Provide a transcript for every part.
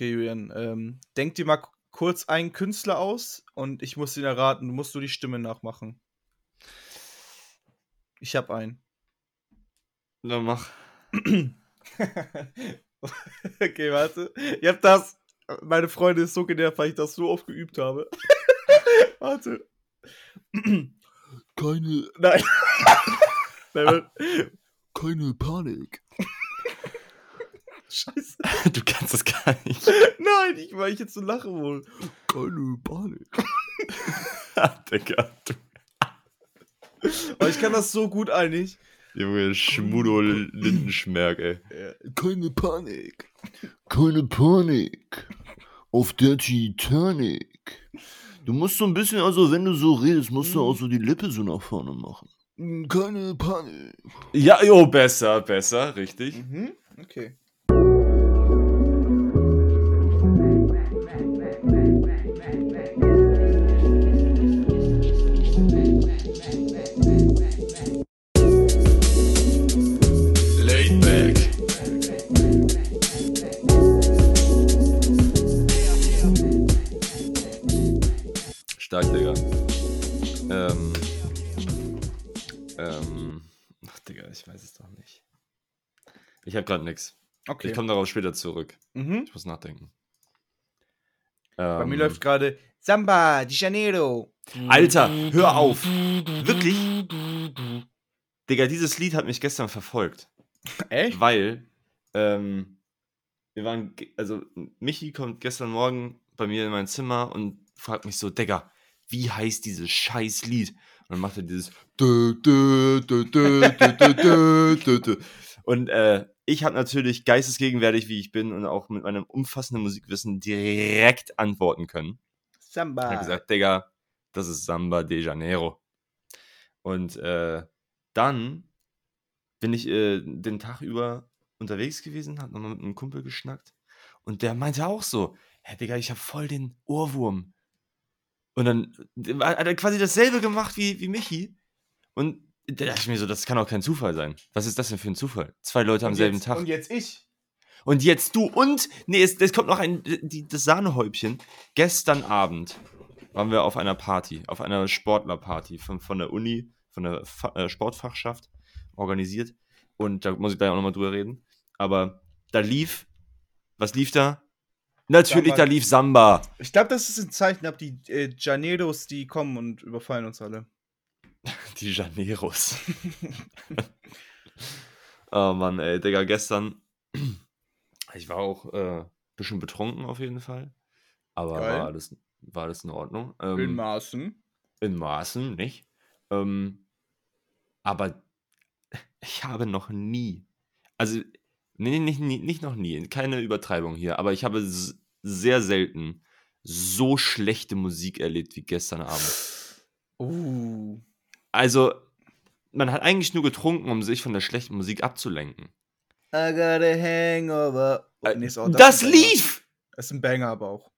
Okay, Julian, ähm, denk dir mal kurz einen Künstler aus und ich muss ihn erraten. Du musst nur die Stimme nachmachen. Ich hab einen. Na, mach. okay, warte. Ihr habt das. Meine Freundin ist so genervt, weil ich das so oft geübt habe. warte. Keine, Nein. Nein, keine Panik. Scheiße. Du kannst das gar nicht. Nein, ich, weil ich jetzt so lache wohl. Keine Panik. Digga, du Aber ich kann das so gut eigentlich. Junge Schmudo Lindenschmerk, ey. Keine Panik. Keine Panik. Auf der Titanic. Du musst so ein bisschen, also wenn du so redest, musst du auch so die Lippe so nach vorne machen. Keine Panik. Ja, jo, besser, besser, richtig. Mhm. Okay. Weiß es doch nicht. Ich hab grad nix. Okay. Ich komme darauf später zurück. Mhm. Ich muss nachdenken. Bei mir Ähm, läuft gerade Samba de Janeiro. Alter, hör auf! Wirklich? Digga, dieses Lied hat mich gestern verfolgt. Echt? Weil, ähm, wir waren, also Michi kommt gestern Morgen bei mir in mein Zimmer und fragt mich so, Digga, wie heißt dieses scheiß Lied? Und dann macht er dieses und äh, ich habe natürlich geistesgegenwärtig, wie ich bin und auch mit meinem umfassenden Musikwissen direkt antworten können. Samba. Ich habe gesagt, Digga, das ist Samba de Janeiro. Und äh, dann bin ich äh, den Tag über unterwegs gewesen, habe nochmal mit einem Kumpel geschnackt und der meinte auch so, hey Digga, ich habe voll den Ohrwurm und dann hat er quasi dasselbe gemacht wie, wie Michi. Und da dachte ich mir so, das kann auch kein Zufall sein. Was ist das denn für ein Zufall? Zwei Leute am Und selben jetzt, Tag. Und jetzt ich. Und jetzt du und, nee, es, es kommt noch ein, die, das Sahnehäubchen. Gestern Abend waren wir auf einer Party, auf einer Sportlerparty von, von der Uni, von der Fa äh, Sportfachschaft organisiert. Und da muss ich gleich auch nochmal drüber reden. Aber da lief, was lief da? Natürlich, Samba. da lief Samba. Ich glaube, das ist ein Zeichen ab, die äh, Janeiros, die kommen und überfallen uns alle. Die Janeros. oh Mann, ey, Digga, gestern. Ich war auch äh, bisschen betrunken auf jeden Fall. Aber Geil. war alles, war alles in Ordnung. In Ähm, Maßen. in Maßen, nicht? Ähm, aber ich habe noch nie, also nee, nicht, nicht, nicht noch nie, keine Übertreibung hier, aber ich habe sehr selten so schlechte Musik erlebt wie gestern Abend. Uh. Also, man hat eigentlich nur getrunken, um sich von der schlechten Musik abzulenken. I got a hangover. Äh, Nee, auch- das Banger. lief! Das ist ein Banger aber auch.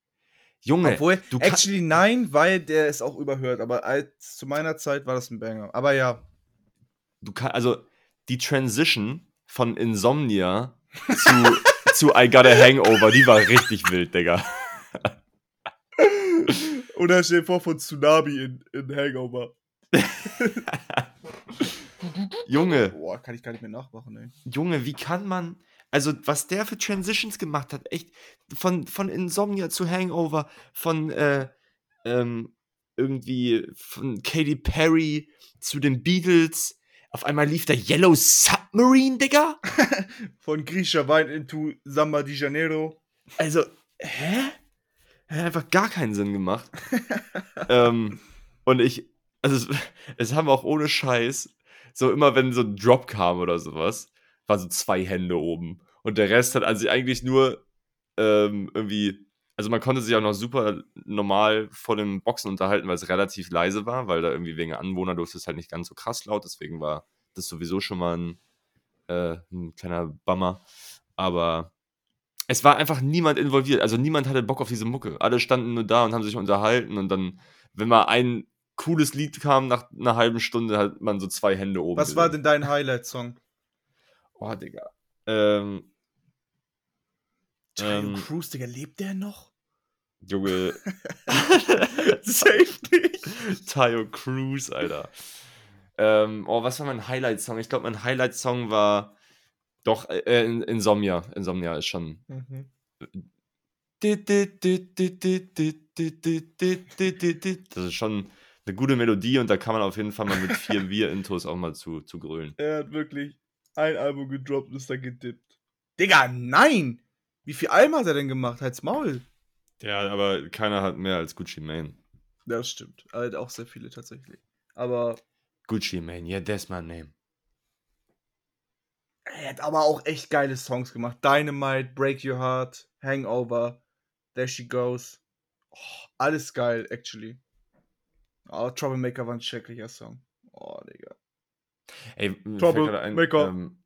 Junge, Obwohl, du actually nein, weil der ist auch überhört. Aber als, zu meiner Zeit war das ein Banger. Aber ja. du kannst, also die Transition von Insomnia zu, zu I Got a Hangover, die war richtig wild, Digga. Oder stell dir vor von Tsunami in, in Hangover. Junge, Boah, kann ich gar nicht mehr nachmachen, ey. Junge, wie kann man, also was der für Transitions gemacht hat, echt, von, von Insomnia zu Hangover, von äh, ähm, irgendwie von Katy Perry zu den Beatles, auf einmal lief der Yellow Submarine, Digga. Von griechischer Wein into Samba de Janeiro. Also, hä? Hat einfach gar keinen Sinn gemacht. ähm, und ich, also es, es haben auch ohne Scheiß, so immer wenn so ein Drop kam oder sowas, waren so zwei Hände oben. Und der Rest hat also eigentlich nur ähm, irgendwie, also man konnte sich auch noch super normal vor den Boxen unterhalten, weil es relativ leise war, weil da irgendwie wegen Anwohner durfte es halt nicht ganz so krass laut, deswegen war das sowieso schon mal ein, äh, ein kleiner Bummer. Aber es war einfach niemand involviert. Also niemand hatte Bock auf diese Mucke. Alle standen nur da und haben sich unterhalten und dann, wenn mal ein cooles Lied kam nach einer halben Stunde, hat man so zwei Hände oben. Was war gesehen. denn dein Highlight-Song? Oh, Digga. Ähm, Tayo Ähm. Cruz, Digga, lebt der noch? Junge, Safe nicht. Tayo Cruz, Alter. Ähm, oh, was war mein Highlight-Song? Ich glaube, mein Highlight-Song war doch äh, In- Insomnia. Insomnia ist schon. Mhm. Das ist schon eine gute Melodie und da kann man auf jeden Fall mal mit vier Wir-Intos auch mal zu, zu grölen. Er hat wirklich ein Album gedroppt und ist dann gedippt. Digga, nein! Wie viel Alben hat er denn gemacht? Halt's Maul. Ja, aber keiner hat mehr als Gucci Mane. Ja, das stimmt. Er hat auch sehr viele tatsächlich. Aber Gucci Mane, yeah, that's my name. er hat aber auch echt geile Songs gemacht. Dynamite, Break Your Heart, Hangover, There She Goes. Oh, alles geil, actually. Oh, Troublemaker war ein schrecklicher Song. Oh, Digga. Ey, mir Trouble fällt gerade ein, Maker. ähm,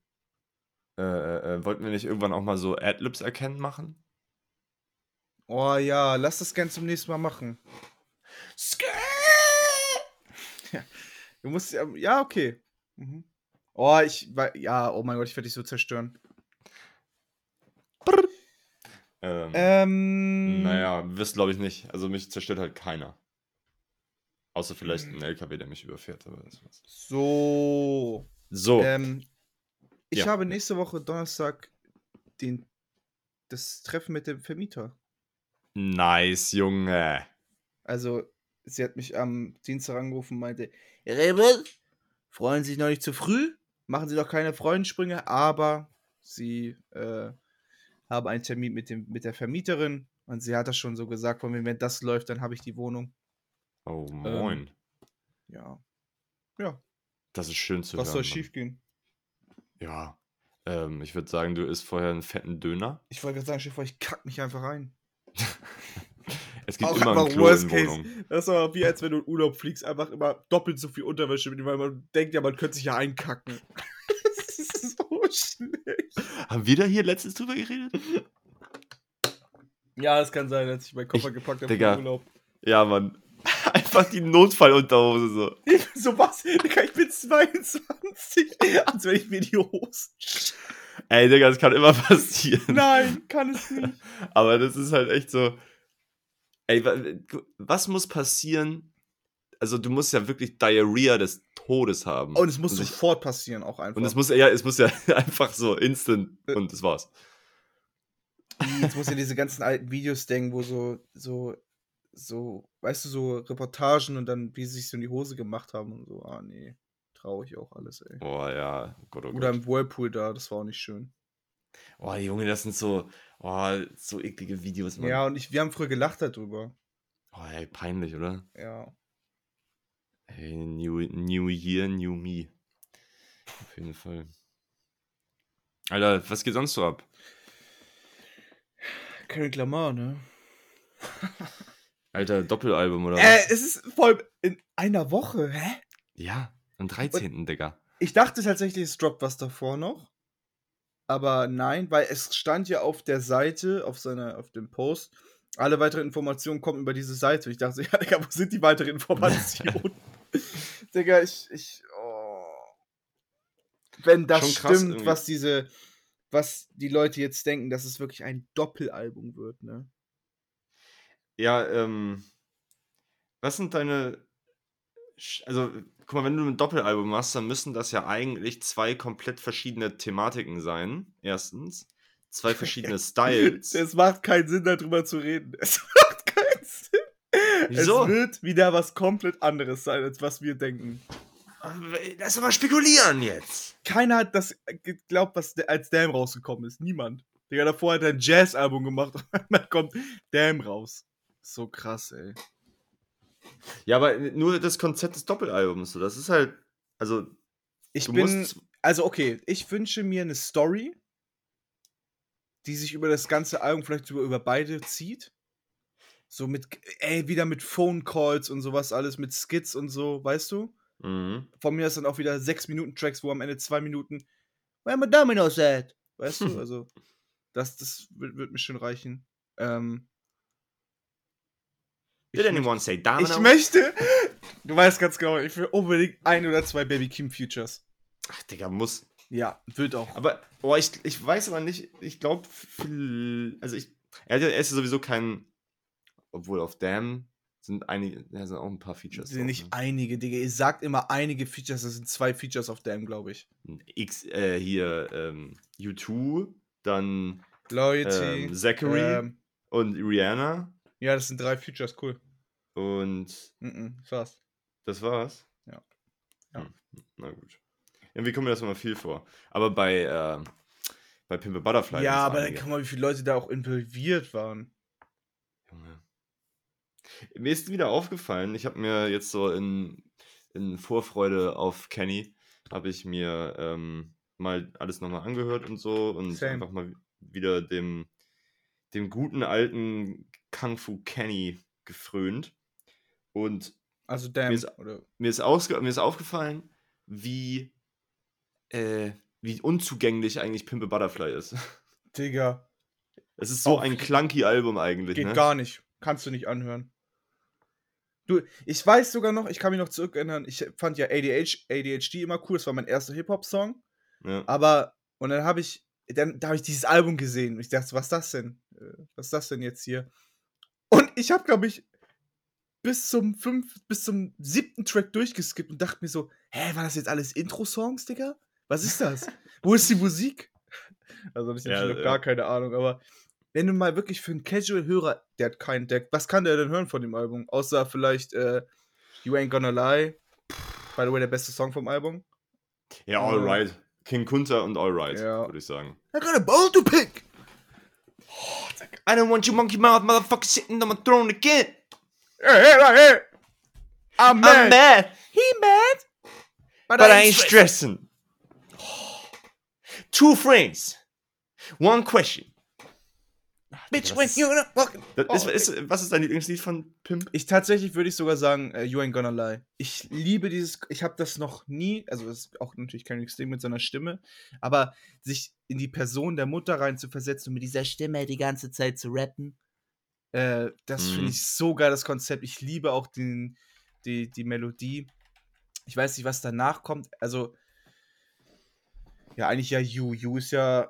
äh, äh, äh, wollten wir nicht irgendwann auch mal so Adlibs erkennen machen? Oh ja, lass das gern zum nächsten Mal machen. Ja, du musst ja, ja okay. Mhm. Oh, ich ja, oh mein Gott, ich werde dich so zerstören. Ähm, Ähm, Naja, wirst glaube ich nicht. Also mich zerstört halt keiner. Außer vielleicht ein LKW, der mich überfährt. Aber. So. So, Ähm, ich Ja. habe nächste Woche Donnerstag den, das Treffen mit dem Vermieter. nice, Junge. Also, sie hat mich am Dienstag angerufen und meinte, Rebel, freuen Sie sich noch nicht zu früh, machen Sie doch keine Freudensprünge, aber Sie äh, haben einen Termin mit, dem, mit der Vermieterin und sie hat das schon so gesagt, von mir, wenn das läuft, dann habe ich die Wohnung. Oh, moin. Ja. Ja, das ist schön zu was hören. soll Mann. schief gehen? Ja. Ähm, ich würde sagen, du isst vorher einen fetten Döner. Ich wollte gerade sagen, stell dir vor, ich kack mich einfach rein. Es gibt Auch immer ein einfach Klo worst case. Wohnung. Das ist aber wie als wenn du in Urlaub fliegst, einfach immer doppelt so viel Unterwäsche mit, weil man denkt ja, man könnte sich ja einkacken. das ist so schlecht. Haben wir da hier letztens drüber geredet? Ja, es kann sein, als ich meinen Koffer Ich- gepackt habe den Urlaub. Ja, Mann. Einfach die Notfallunterhose so. so was? Digga, ich bin 22. Als wenn ich mir die Hosen. Ey, Digga, das kann immer passieren. Nein, kann es nicht. Aber das ist halt echt so. Ey, wa- was muss passieren? Also, du musst ja wirklich Diarrhea des Todes haben. Und es muss sich- sofort passieren, auch einfach. Und es muss ja, es muss ja einfach so instant und das war's. Jetzt muss ja diese ganzen alten Videos denken, wo so, so, so, weißt du, so Reportagen und dann, wie sie sich so in die Hose gemacht haben und so. Ah, nee. Traurig auch alles, ey. Boah, ja. Oh Gott, oh Oder Gott. im Whirlpool da, das war auch nicht schön. Oh, Junge, das sind so, oh, so eklige Videos, Mann. Ja, und ich, wir haben früher gelacht darüber. Oh, ey, peinlich, oder? Ja. Ey, new, new Year, New Me. Auf jeden Fall. Alter, was geht sonst so ab? Kendrick Lamar, ne? Alter, Doppelalbum oder Äh, was? es ist voll in einer Woche, hä? Ja, am 13. Digga. Ich dachte tatsächlich, es droppt was davor noch. Aber nein, weil es stand ja auf der Seite, auf seiner, auf dem Post, alle weiteren Informationen kommen über diese Seite. Und ich dachte, ja, Digga, wo sind die weiteren Informationen? Digga, ich, ich, oh. Wenn das stimmt, irgendwie. was diese, was die Leute jetzt denken, dass es wirklich ein Doppelalbum wird, ne? Ja, ähm. Was sind deine. Also, guck mal, wenn du ein Doppelalbum machst, dann müssen das ja eigentlich zwei komplett verschiedene Thematiken sein. Erstens. Zwei verschiedene Styles. Es macht keinen Sinn, darüber zu reden. Es macht keinen Sinn. Wieso? Es wird wieder was komplett anderes sein, als was wir denken. Lass doch mal spekulieren jetzt. Keiner hat das geglaubt, was als Damn rausgekommen ist. Niemand. Digga, davor hat er ein Jazz-Album gemacht und dann kommt Damn raus. So krass, ey. Ja, aber nur das Konzept des Doppelalbums, so, das ist halt. Also, Ich bin. Also, okay, ich wünsche mir eine Story, die sich über das ganze Album, vielleicht über, über beide zieht. So mit, ey, wieder mit Phone Calls und sowas alles, mit Skits und so, weißt du? Mhm. Von mir ist dann auch wieder 6 Minuten Tracks, wo am Ende 2 Minuten Where my dominoes at? Weißt du, also das, das wird, wird mir schon reichen. Ähm, Did ich, anyone say Domino? ich möchte, du weißt ganz genau, ich will unbedingt ein oder zwei Baby Kim Futures. Ach, Digga, muss. Ja, wird auch. Aber, boah, ich, ich weiß aber nicht, ich glaube, also ich, er, er ist sowieso kein, obwohl auf Damn sind einige, da sind auch ein paar Features. Sind drauf, nicht ne? einige, Digga. Ihr sagt immer einige Features, das sind zwei Features auf Damn, glaube ich. X, äh, hier, ähm, U2, dann Loyalty. ähm, Zachary ähm, und Rihanna ja, das sind drei Features, cool. und Mhm, das war's. das war's. Ja. Ja. Hm, na gut. Irgendwie kommt mir das immer viel vor. Aber bei, äh, bei Pimple Butterfly. ja, aber dann einige. guck mal, wie viele Leute da auch involviert waren. Junge. Mir ist wieder aufgefallen, ich habe mir jetzt so in, in Vorfreude auf Kenny, habe ich mir ähm, mal alles nochmal angehört und so und Same. einfach mal wieder dem, dem guten alten Kung Fu Kenny gefrönt. Und Also Damn. Mir ist- oder mir ist, ausge mir ist aufgefallen, wie, äh, wie unzugänglich eigentlich Pimple Butterfly ist. Digga, Es ist so Auf- ein clunky Album eigentlich, geht ne? gar nicht. Kannst du nicht anhören. Du, ich weiß sogar noch, ich kann mich noch zurückerinnern, ich fand ja ADH, ADHD immer cool, das war mein erster Hip-Hop-Song. Ja. Aber, und dann habe ich, dann da habe ich dieses Album gesehen und ich dachte, was ist das denn? Was ist das denn jetzt hier? Und ich habe, glaube ich, bis zum fünf, bis zum siebten Track durchgeskippt und dachte mir so, hä, war das jetzt alles Intro-Songs, Digga? Was ist das? Wo ist die Musik? Also, ist Ja, noch ja. gar keine Ahnung, aber wenn du mal wirklich für einen Casual-Hörer, der hat keinen Deck, was kann der denn hören von dem Album? Außer vielleicht äh, You Ain't Gonna Lie. By the way, der beste Song vom Album. Ja, alright. King Kunta und alright, Ja. würde ich sagen. I got a ball to pick! I don't want you monkey mouth motherfucker sitting on my throne again. Hey, hey, hey! I'm mad! I'm mad, He mad! but I ain't stressing. Two friends. One question. Bitch, was when ist- you gonna fucking... Das Oh, ist, ist, was ist dein Lieblingslied von Pimp? Ich tatsächlich würde ich sogar sagen, äh, You Ain't Gonna Lie. Ich liebe dieses, ich habe das noch nie, also das ist auch natürlich kein Ding mit seiner Stimme, aber sich in die Person der Mutter rein zu versetzen und mit dieser Stimme die ganze Zeit zu rappen, äh, das Mhm. finde ich so geil, das Konzept. Ich liebe auch den, die, die Melodie. Ich weiß nicht, was danach kommt. Also, ja, eigentlich ja You. You ist ja,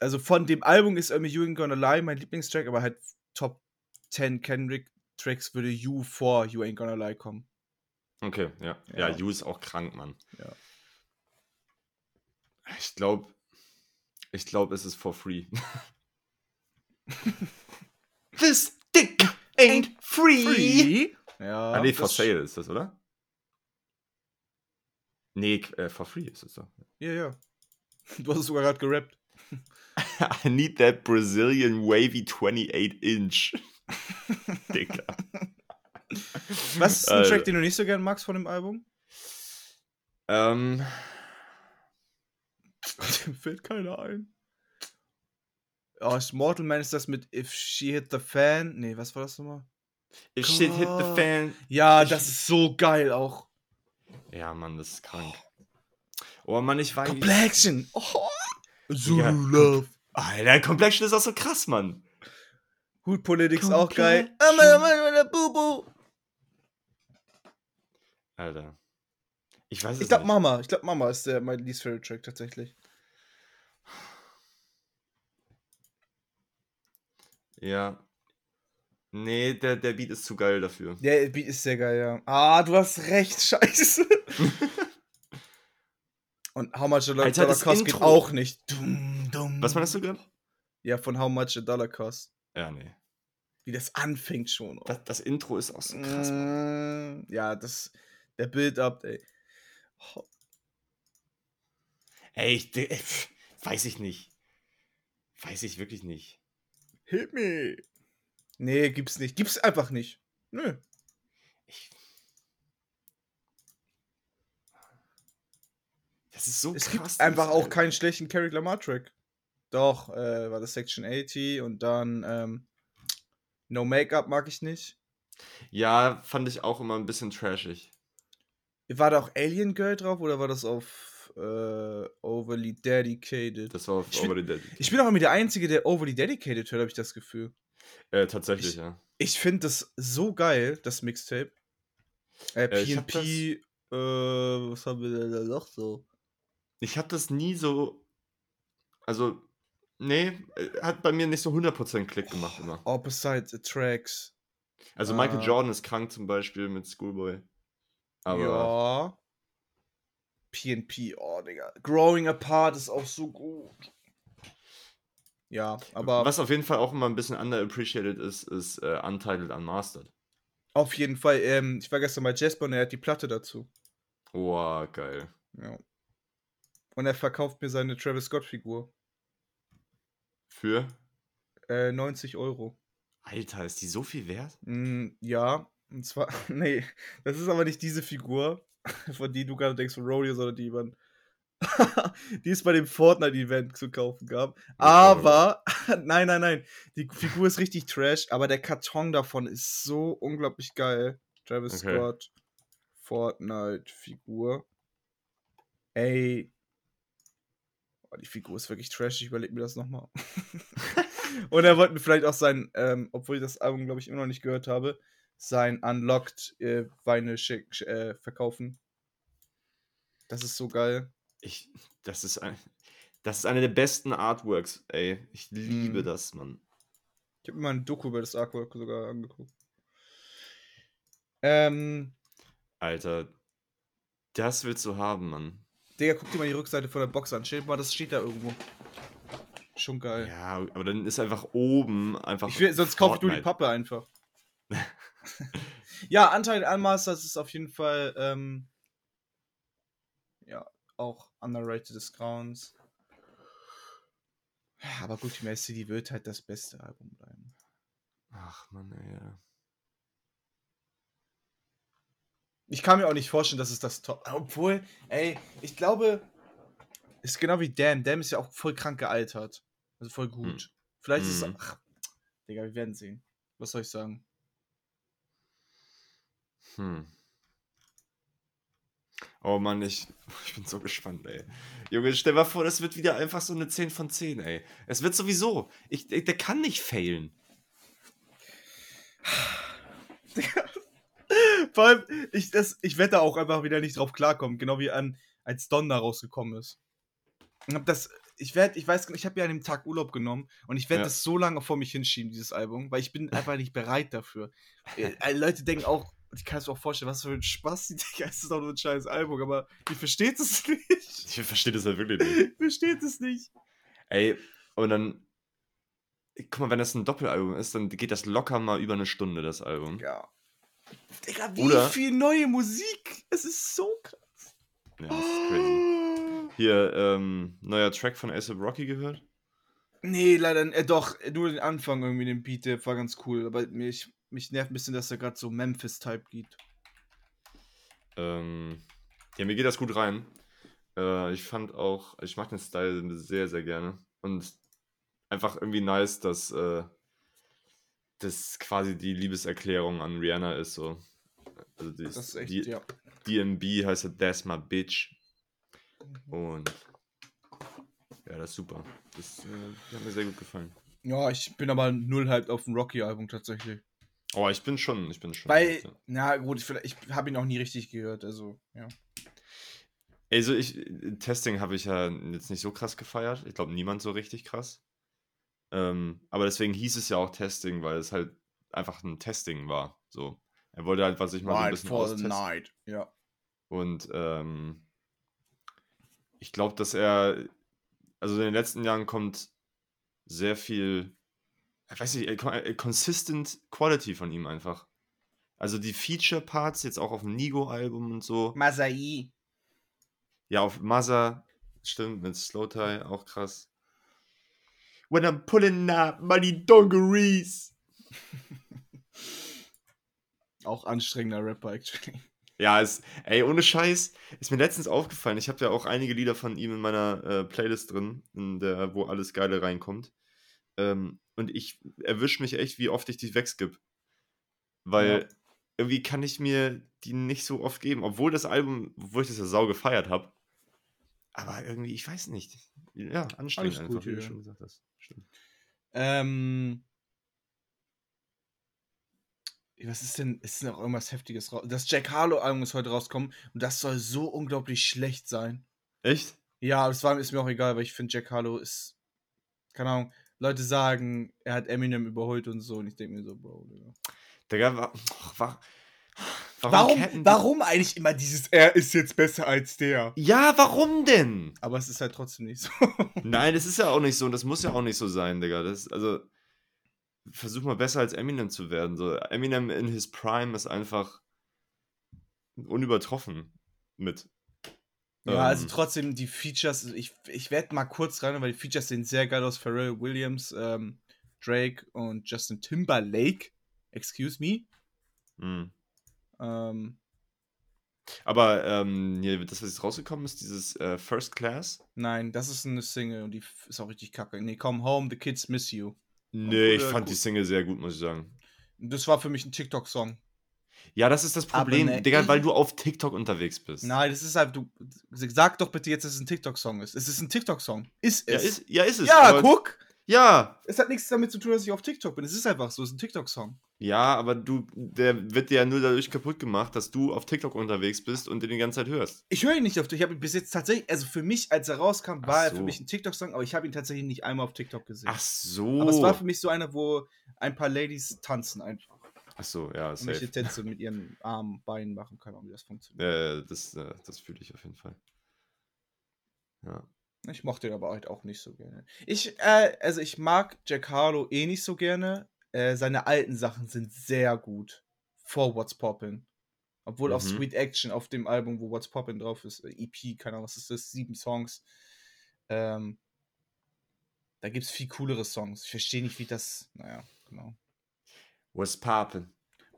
also von dem Album ist irgendwie You Ain't Gonna Lie mein Lieblingstrack, aber halt Top 10 Kendrick-Tracks würde You vor You Ain't Gonna Lie kommen. Okay, ja. Ja, Ja. You ist auch krank, Mann. Ja. Ich glaube, ich glaube, es ist for free. This dick ain't free. Ja. Ah, nee, for sale ist das, oder? Nee, äh, for free ist es doch. Ja, ja. Du hast es sogar gerade gerappt. I need that Brazilian wavy 28 inch. Dicker. Was ist ein Alter. Track, den du nicht so gern magst von dem Album? Ähm, Dem fällt keiner ein. Oh, ist Mortal Man ist das mit If She Hit the Fan. Nee, was war das nochmal? if shit hit the fan. Ja, das ist so geil auch. Ja, Mann, das ist krank. Oh Mann, ich weiß. Complexion. Oh. Zulu Ja, Love. Alter, Complexion ist auch so krass, Mann. Hood Politics auch geil. Bubu. Alter. Ich weiß es Ich glaube nicht. Mama. Ich glaube Mama ist der mein least favorite Track tatsächlich. Ja. Nee, der, der Beat ist zu geil dafür. Der Beat ist sehr geil, ja. Ah, du hast recht, scheiße. Und How Much a Dollar, Alter, Dollar das Cost geht auch nicht. Dum, dum. Was meinst du gerade? Ja, von How Much a Dollar Cost. Ja, nee. Wie das anfängt schon. oh. Das, das Intro ist auch so krass. Mm, ja, das. Der Build-Up, ey. Oh, Ey, ich, weiß ich nicht. Weiß ich wirklich nicht. hit me. Nee, gibt's nicht. Gibt's einfach nicht. Nö. Das ist so Es krass. gibt dieses einfach auch keinen schlechten Carrick Lamar Track. Doch, äh, war das Section 80 und dann ähm, No Make-up mag ich nicht. Ja, fand ich auch immer ein bisschen trashig. War da auch Alien Girl drauf oder war das auf äh, Overly Dedicated? Das war auf Ich bin- Over the Dead. Ich bin auch immer der Einzige, der Overly Dedicated hört, habe ich das Gefühl. Äh, tatsächlich, ich- ja. Ich finde das so geil, das Mixtape. Äh, Äh, PNP, äh, was haben wir denn da noch so? Ich habe das nie so. Also, nee, äh, hat bei mir nicht so 100% Klick gemacht immer. Opposite Tracks. Also, Michael Ah. Jordan ist krank zum Beispiel mit Schoolboy. Aber ja. PNP, oh, Digga. Growing Apart ist auch so gut. Ja, aber was auf jeden Fall auch immer ein bisschen underappreciated ist, ist äh, Untitled Unmastered. auf jeden Fall, ähm, ich war gestern bei Jasper und er hat die Platte dazu. Oh, geil. Ja. Und er verkauft mir seine Travis Scott-Figur. Für? Äh, 90 Euro. Alter, ist die so viel wert? Mm, ja, und zwar, nee, das ist aber nicht diese Figur, von die du gerade denkst, von Rodeo, sondern die man, die es bei dem Fortnite-Event zu kaufen gab. Aber, nein, nein, nein, die Figur ist richtig trash, aber der Karton davon ist so unglaublich geil. Travis Okay. Scott, Fortnite-Figur. Ey. Oh, die Figur ist wirklich trash, ich überleg mir das nochmal. Und er wollte mir vielleicht auch sein, ähm, obwohl ich das Album, glaube ich, immer noch nicht gehört habe, sein Unlocked äh, Weine schick, äh, verkaufen. Das ist so geil. Ich, das ist ein, das ist eine der besten Artworks, ey. Ich liebe Mhm. das, Mann. Ich habe mir mal ein Doku über das Artwork sogar angeguckt. Ähm, Alter, das willst du haben, Mann. Digga, guck dir mal die Rückseite von der Box an. Dir mal, das steht da irgendwo. Schon geil. Ja, aber dann ist einfach oben einfach. Ich will, sonst kaufe ich nur die. Pappe einfach. ja, Anteil Unmasters ist auf jeden Fall ähm, ja auch underrated des Grauens. Ja, Aber gut, Mad City wird halt das beste Album bleiben. Ach, Mann, ey. ja. Ich kann mir auch nicht vorstellen, dass es das Top. Obwohl, ey, ich glaube, ist genau wie Damn. Damn ist ja auch voll krank gealtert. Also voll gut. Vielleicht ist es. Mhm. Ach, Digga, wir werden sehen. Was soll ich sagen? Hm. Oh Mann, ich, ich bin so gespannt, ey. Junge, stell mal vor, das wird wieder einfach so eine 10 von 10, ey. Es wird sowieso. Ich, ich- der kann nicht failen. Vor allem, ich, das, ich wette auch einfach wieder nicht drauf klarkommen, genau wie an, als Don da rausgekommen ist. Hab das, ich werde, ich weiß, ich habe ja an dem Tag Urlaub genommen und ich werde Ja. das so lange vor mich hinschieben, dieses Album, weil ich bin einfach nicht bereit dafür. Äh, Leute denken auch, ich kann es mir auch vorstellen, was für ein Spaß, die denken, es ist doch nur ein scheiß Album, aber ihr versteht es nicht. Ich verstehe das halt wirklich nicht. versteht es nicht. Ey, und dann. Guck mal, wenn das ein Doppelalbum ist, dann geht das locker mal über eine Stunde, das Album. Ja. Digga, wie Oder- viel neue Musik. Es ist so krass. Ja, das ist crazy. Hier, ähm, neuer Track von ASAP Rocky gehört? Nee, leider äh, doch, nur den Anfang irgendwie, den Beat, der war ganz cool. Aber mich, mich nervt ein bisschen, dass er gerade so Memphis-Type geht. Ähm, ja, mir geht das gut rein. Äh, ich fand auch, ich mag den Style sehr, sehr gerne. Und einfach irgendwie nice, dass äh, das quasi die Liebeserklärung an Rihanna ist. So. Also die, Das ist echt, die, ja. DMB heißt ja That's My Bitch. Und ja, das ist super. Das äh, hat mir sehr gut gefallen. Ja, ich bin aber null hyped auf dem Rocky-Album tatsächlich. Oh, ich bin schon, ich bin schon. Weil, ja. na gut, ich, ich habe ihn auch nie richtig gehört, also, ja. Also ich, Testing habe ich ja jetzt nicht so krass gefeiert. Ich glaube, niemand so richtig krass. Ähm, aber deswegen hieß es ja auch Testing, weil es halt einfach ein Testing war. So. Er wollte halt, was ich mal so ein bisschen austesten. night. Ja. Und ähm, ich glaube, dass er, also in den letzten Jahren kommt sehr viel, ich weiß nicht, äh, äh, consistent Quality von ihm einfach. Also die Feature-Parts, jetzt auch auf dem Nigo-Album und so. Masai. Ja, auf Mother, stimmt, mit Slow Tie, auch krass. When I'm pulling up money dungarees. Auch anstrengender Rapper, actually. Ja, ist, ey, ohne Scheiß, ist mir letztens aufgefallen. Ich habe ja auch einige Lieder von ihm in meiner äh, Playlist drin, in der, wo alles Geile reinkommt. Ähm, und ich erwische mich echt, wie oft ich die wegskipp. Weil Ja. irgendwie kann ich mir die nicht so oft geben, obwohl das Album, wo ich das ja sau gefeiert habe. Aber irgendwie, ich weiß nicht. Ja, anstrengend Alles gut, einfach, wie du ja. schon gesagt hast. Stimmt. Ähm. Was ist denn? Ist noch irgendwas Heftiges raus? Das Jack Harlow-Album ist heute rausgekommen und das soll so unglaublich schlecht sein. Echt? Ja, das war, ist mir auch egal, weil ich finde, Jack Harlow ist. Keine Ahnung. Leute sagen, er hat Eminem überholt und so. Und ich denke mir so, Bro, Digga. Digga, wa wa Warum, warum, die- eigentlich immer dieses, er ist jetzt besser als der? Ja, warum denn? Aber es ist halt trotzdem nicht so. Nein, das ist ja auch nicht so und das muss ja auch nicht so sein, Digga. Das, also, versuch mal besser als Eminem zu werden. So, Eminem in his Prime ist einfach unübertroffen mit. Ja, also Ähm, trotzdem die Features, ich, ich werde mal kurz rein, weil die Features sehen sehr geil aus. Pharrell Williams, ähm, Drake und Justin Timberlake. Excuse me. mh. Ähm, Aber ähm, hier, das, was jetzt rausgekommen ist, dieses äh, First Class. nein, das ist eine Single und die ist auch richtig kacke. Nee, Come Home, The Kids Miss You. Nee, ich fand gut. die Single sehr gut, muss ich sagen. Das war für mich ein TikTok-Song. Ja, das ist das Problem, ne, Digga, weil du auf TikTok unterwegs bist. Nein, das ist halt, du sag doch bitte jetzt, dass es ein TikTok-Song ist. Es ist ein TikTok-Song. Ist Ja, es. ist, ja, ist es. ja, guck! Ja, Es hat nichts damit zu tun, dass ich auf TikTok bin. Es ist einfach so, es ist ein TikTok-Song. Ja, aber du, der wird dir ja nur dadurch kaputt gemacht, dass du auf TikTok unterwegs bist und den die ganze Zeit hörst. Ich höre ihn nicht auf TikTok. Ich habe ihn bis jetzt tatsächlich, also für mich, als er rauskam, Ach war er so. für mich ein TikTok-Song, aber ich habe ihn tatsächlich nicht einmal auf TikTok gesehen. Ach so. Aber es war für mich so einer, wo ein paar Ladies tanzen einfach. Ach so, ja, Und welche safe. Tänze mit ihren Armen, Beinen machen, keine Ahnung, wie das funktioniert. Äh, das äh, das fühle ich auf jeden Fall. Ja. Ich mochte ihn aber halt auch nicht so gerne. Ich, äh, also ich mag Jack Harlow eh nicht so gerne. Äh, seine alten Sachen sind sehr gut. Vor What's Poppin'. Obwohl auf Mhm. Sweet Action, auf dem Album, wo What's Poppin' drauf ist, äh, EP, keine Ahnung, was ist das, sieben Songs. Ähm, da gibt es viel coolere Songs. Ich verstehe nicht, wie das, naja, genau. What's poppin'?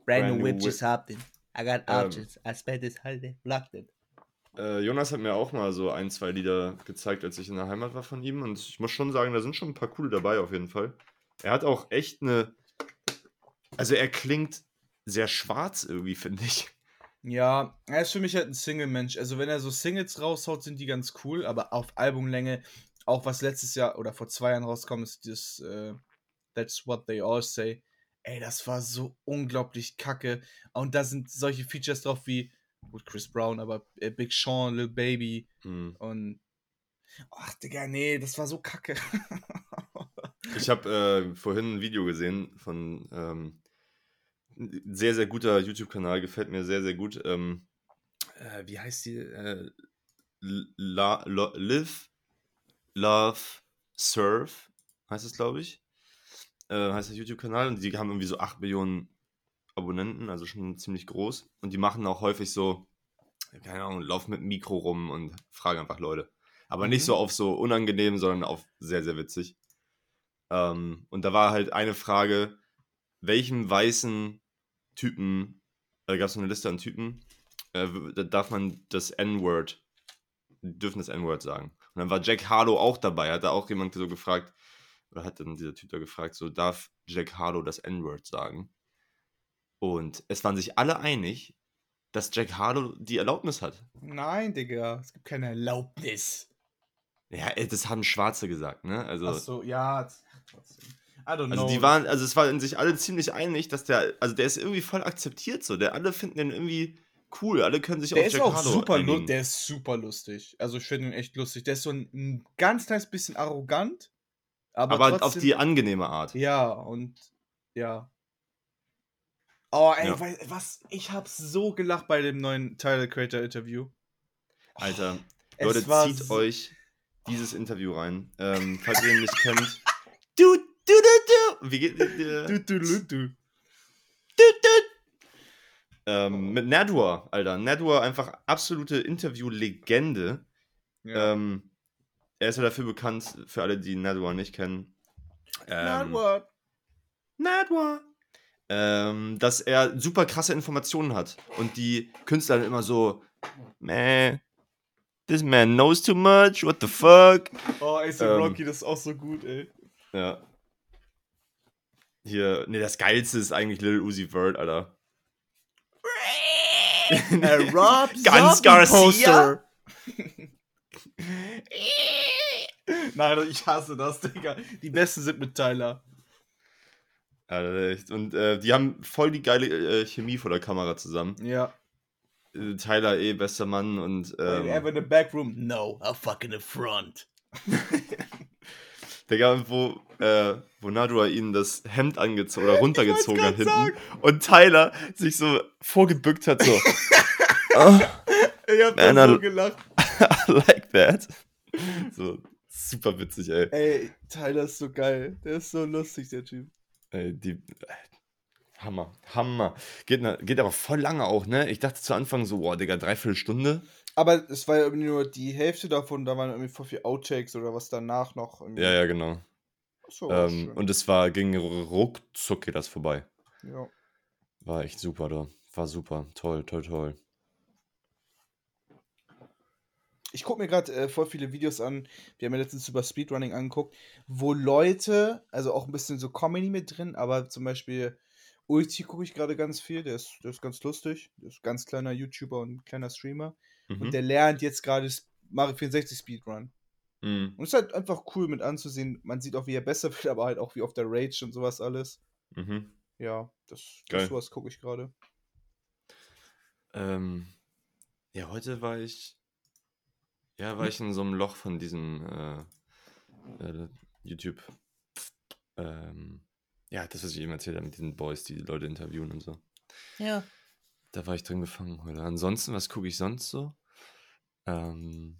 Brand, Brand new whip whip. just hopped in. I got Ähm. options. I spent this holiday locked in. Äh, Jonas hat mir auch mal so ein, zwei Lieder gezeigt, als ich in der Heimat war von ihm. Und ich muss schon sagen, da sind schon ein paar coole dabei auf jeden Fall. Er hat auch echt eine. Also er klingt sehr schwarz irgendwie, finde ich. Ja, er ist für mich halt ein Single-Mensch. Also, wenn er so Singles raushaut, sind die ganz cool, aber auf Albumlänge, auch was letztes Jahr oder vor zwei Jahren rauskommt, ist das äh, That's What They All Say. Ey, das war so unglaublich kacke. Und da sind solche Features drauf wie, gut, Chris Brown, aber äh, Big Sean, Lil Baby Hm. und. Ach, Digga, nee, das war so kacke. Ich habe äh, vorhin ein Video gesehen von ähm, sehr, sehr guter YouTube-Kanal, gefällt mir sehr, sehr gut. Ähm, äh, wie heißt die? Äh, La, Lo, Live, Love, Surf, heißt es, glaube ich. Äh, heißt der YouTube-Kanal und die haben irgendwie so 8 Millionen Abonnenten, also schon ziemlich groß. Und die machen auch häufig so, keine Ahnung, laufen mit Mikro rum und fragen einfach Leute. Aber nicht Mhm. so auf so unangenehm, sondern auf sehr, sehr witzig. Ähm, und da war halt eine Frage, welchem weißen Typen, da gab es eine Liste an Typen, äh, da darf man das N-Word, dürfen das N-Word sagen. Und dann war Jack Harlow auch dabei, hat da auch jemand so gefragt, oder hat dann dieser Typ da gefragt, so darf Jack Harlow das N-Word sagen? Und es waren sich alle einig, dass Jack Harlow die Erlaubnis hat. Nein, Digga, es gibt keine Erlaubnis. Ja, ey, das haben Schwarze gesagt, ne? Also, Ach so, ja, trotzdem. Don't know. Also die waren, also es waren sich alle ziemlich einig, dass der, also der ist irgendwie voll akzeptiert so. Der alle finden den irgendwie cool, alle können sich Der auf ist Jack auch Harlow super einigen. lustig. Der ist super lustig. Also ich finde ihn echt lustig. Der ist so ein, ein ganz kleines bisschen arrogant. Aber, aber auf trotzdem, die angenehme Art. Ja, und ja. Oh, ey, Ja. was? Ich hab so gelacht bei dem neuen Tyler Creator Interview. Alter, Es Leute, zieht euch dieses Interview rein. Ähm, falls ihr ihn nicht kennt. Du, du, du, du. Wie geht der? Du, du, du, du. Ähm, mit Nadwa, Alter. Nadwa einfach absolute Interview-Legende. Ja. Ähm, er ist ja dafür bekannt, für alle, die Nadwa nicht kennen. Ähm, Not what? Nadwa. Ähm, dass er super krasse Informationen hat und die Künstler dann immer so, man, this man knows too much, what the fuck. Oh, ASAP Ähm. Rocky, das ist auch so gut, ey. Ja. Hier, ne, das geilste ist eigentlich Lil Uzi Vert, Alter. Äh, Rob Ganz Garcia? Nein, ich hasse das, Digga. Die besten sind mit Tyler. Alter, echt. Und äh, die haben voll die geile äh, Chemie vor der Kamera zusammen. Ja. äh, Tyler eh bester Mann und Ähm, ähm, in the back room. No, I'll fuck in the front. Digga, wo, äh, wo Nadua ihm das Hemd angezogen oder runtergezogen hat hinten und Tyler sich so vorgebückt hat, so. oh, Ich hab Man, so gelacht. I like that. So, super witzig, ey. Ey, Tyler ist so geil. Der ist so lustig, der Typ. ey die, Hammer, Hammer. Geht, na- geht aber voll lange auch, ne? Ich dachte zu Anfang so, boah, Digga, dreiviertel Stunde. Aber es war ja irgendwie nur die Hälfte davon, da waren irgendwie voll viel Outtakes oder was danach noch. Irgendwie. Ja, ja, genau. So, Ähm, und es war, ging ruckzuck geht das vorbei. ja. War echt super da. War super. Toll, toll, toll. Ich gucke mir gerade äh, voll viele Videos an. Wir haben ja letztens über Speedrunning angeguckt, wo Leute, also auch ein bisschen so Comedy mit drin, aber zum Beispiel Ulti gucke ich gerade ganz viel. Der ist, der ist ganz lustig. Der ist ganz kleiner YouTuber und ein kleiner Streamer. Mhm. Und der lernt jetzt gerade Mario 64 Speedrun. Mhm. Und es ist halt einfach cool mit anzusehen. Man sieht auch, wie er besser wird, aber halt auch wie oft der Rage und sowas alles. Mhm. Ja, das, Geil. das sowas gucke ich gerade. Ähm, ja, heute war ich. Ja, war ich in so einem Loch von diesem äh, äh, YouTube. Ähm, ja, das, was ich eben erzählt habe mit diesen Boys, die die Leute interviewen und so. Ja. Da war ich drin gefangen heute. Ansonsten, was gucke ich sonst so? Ähm.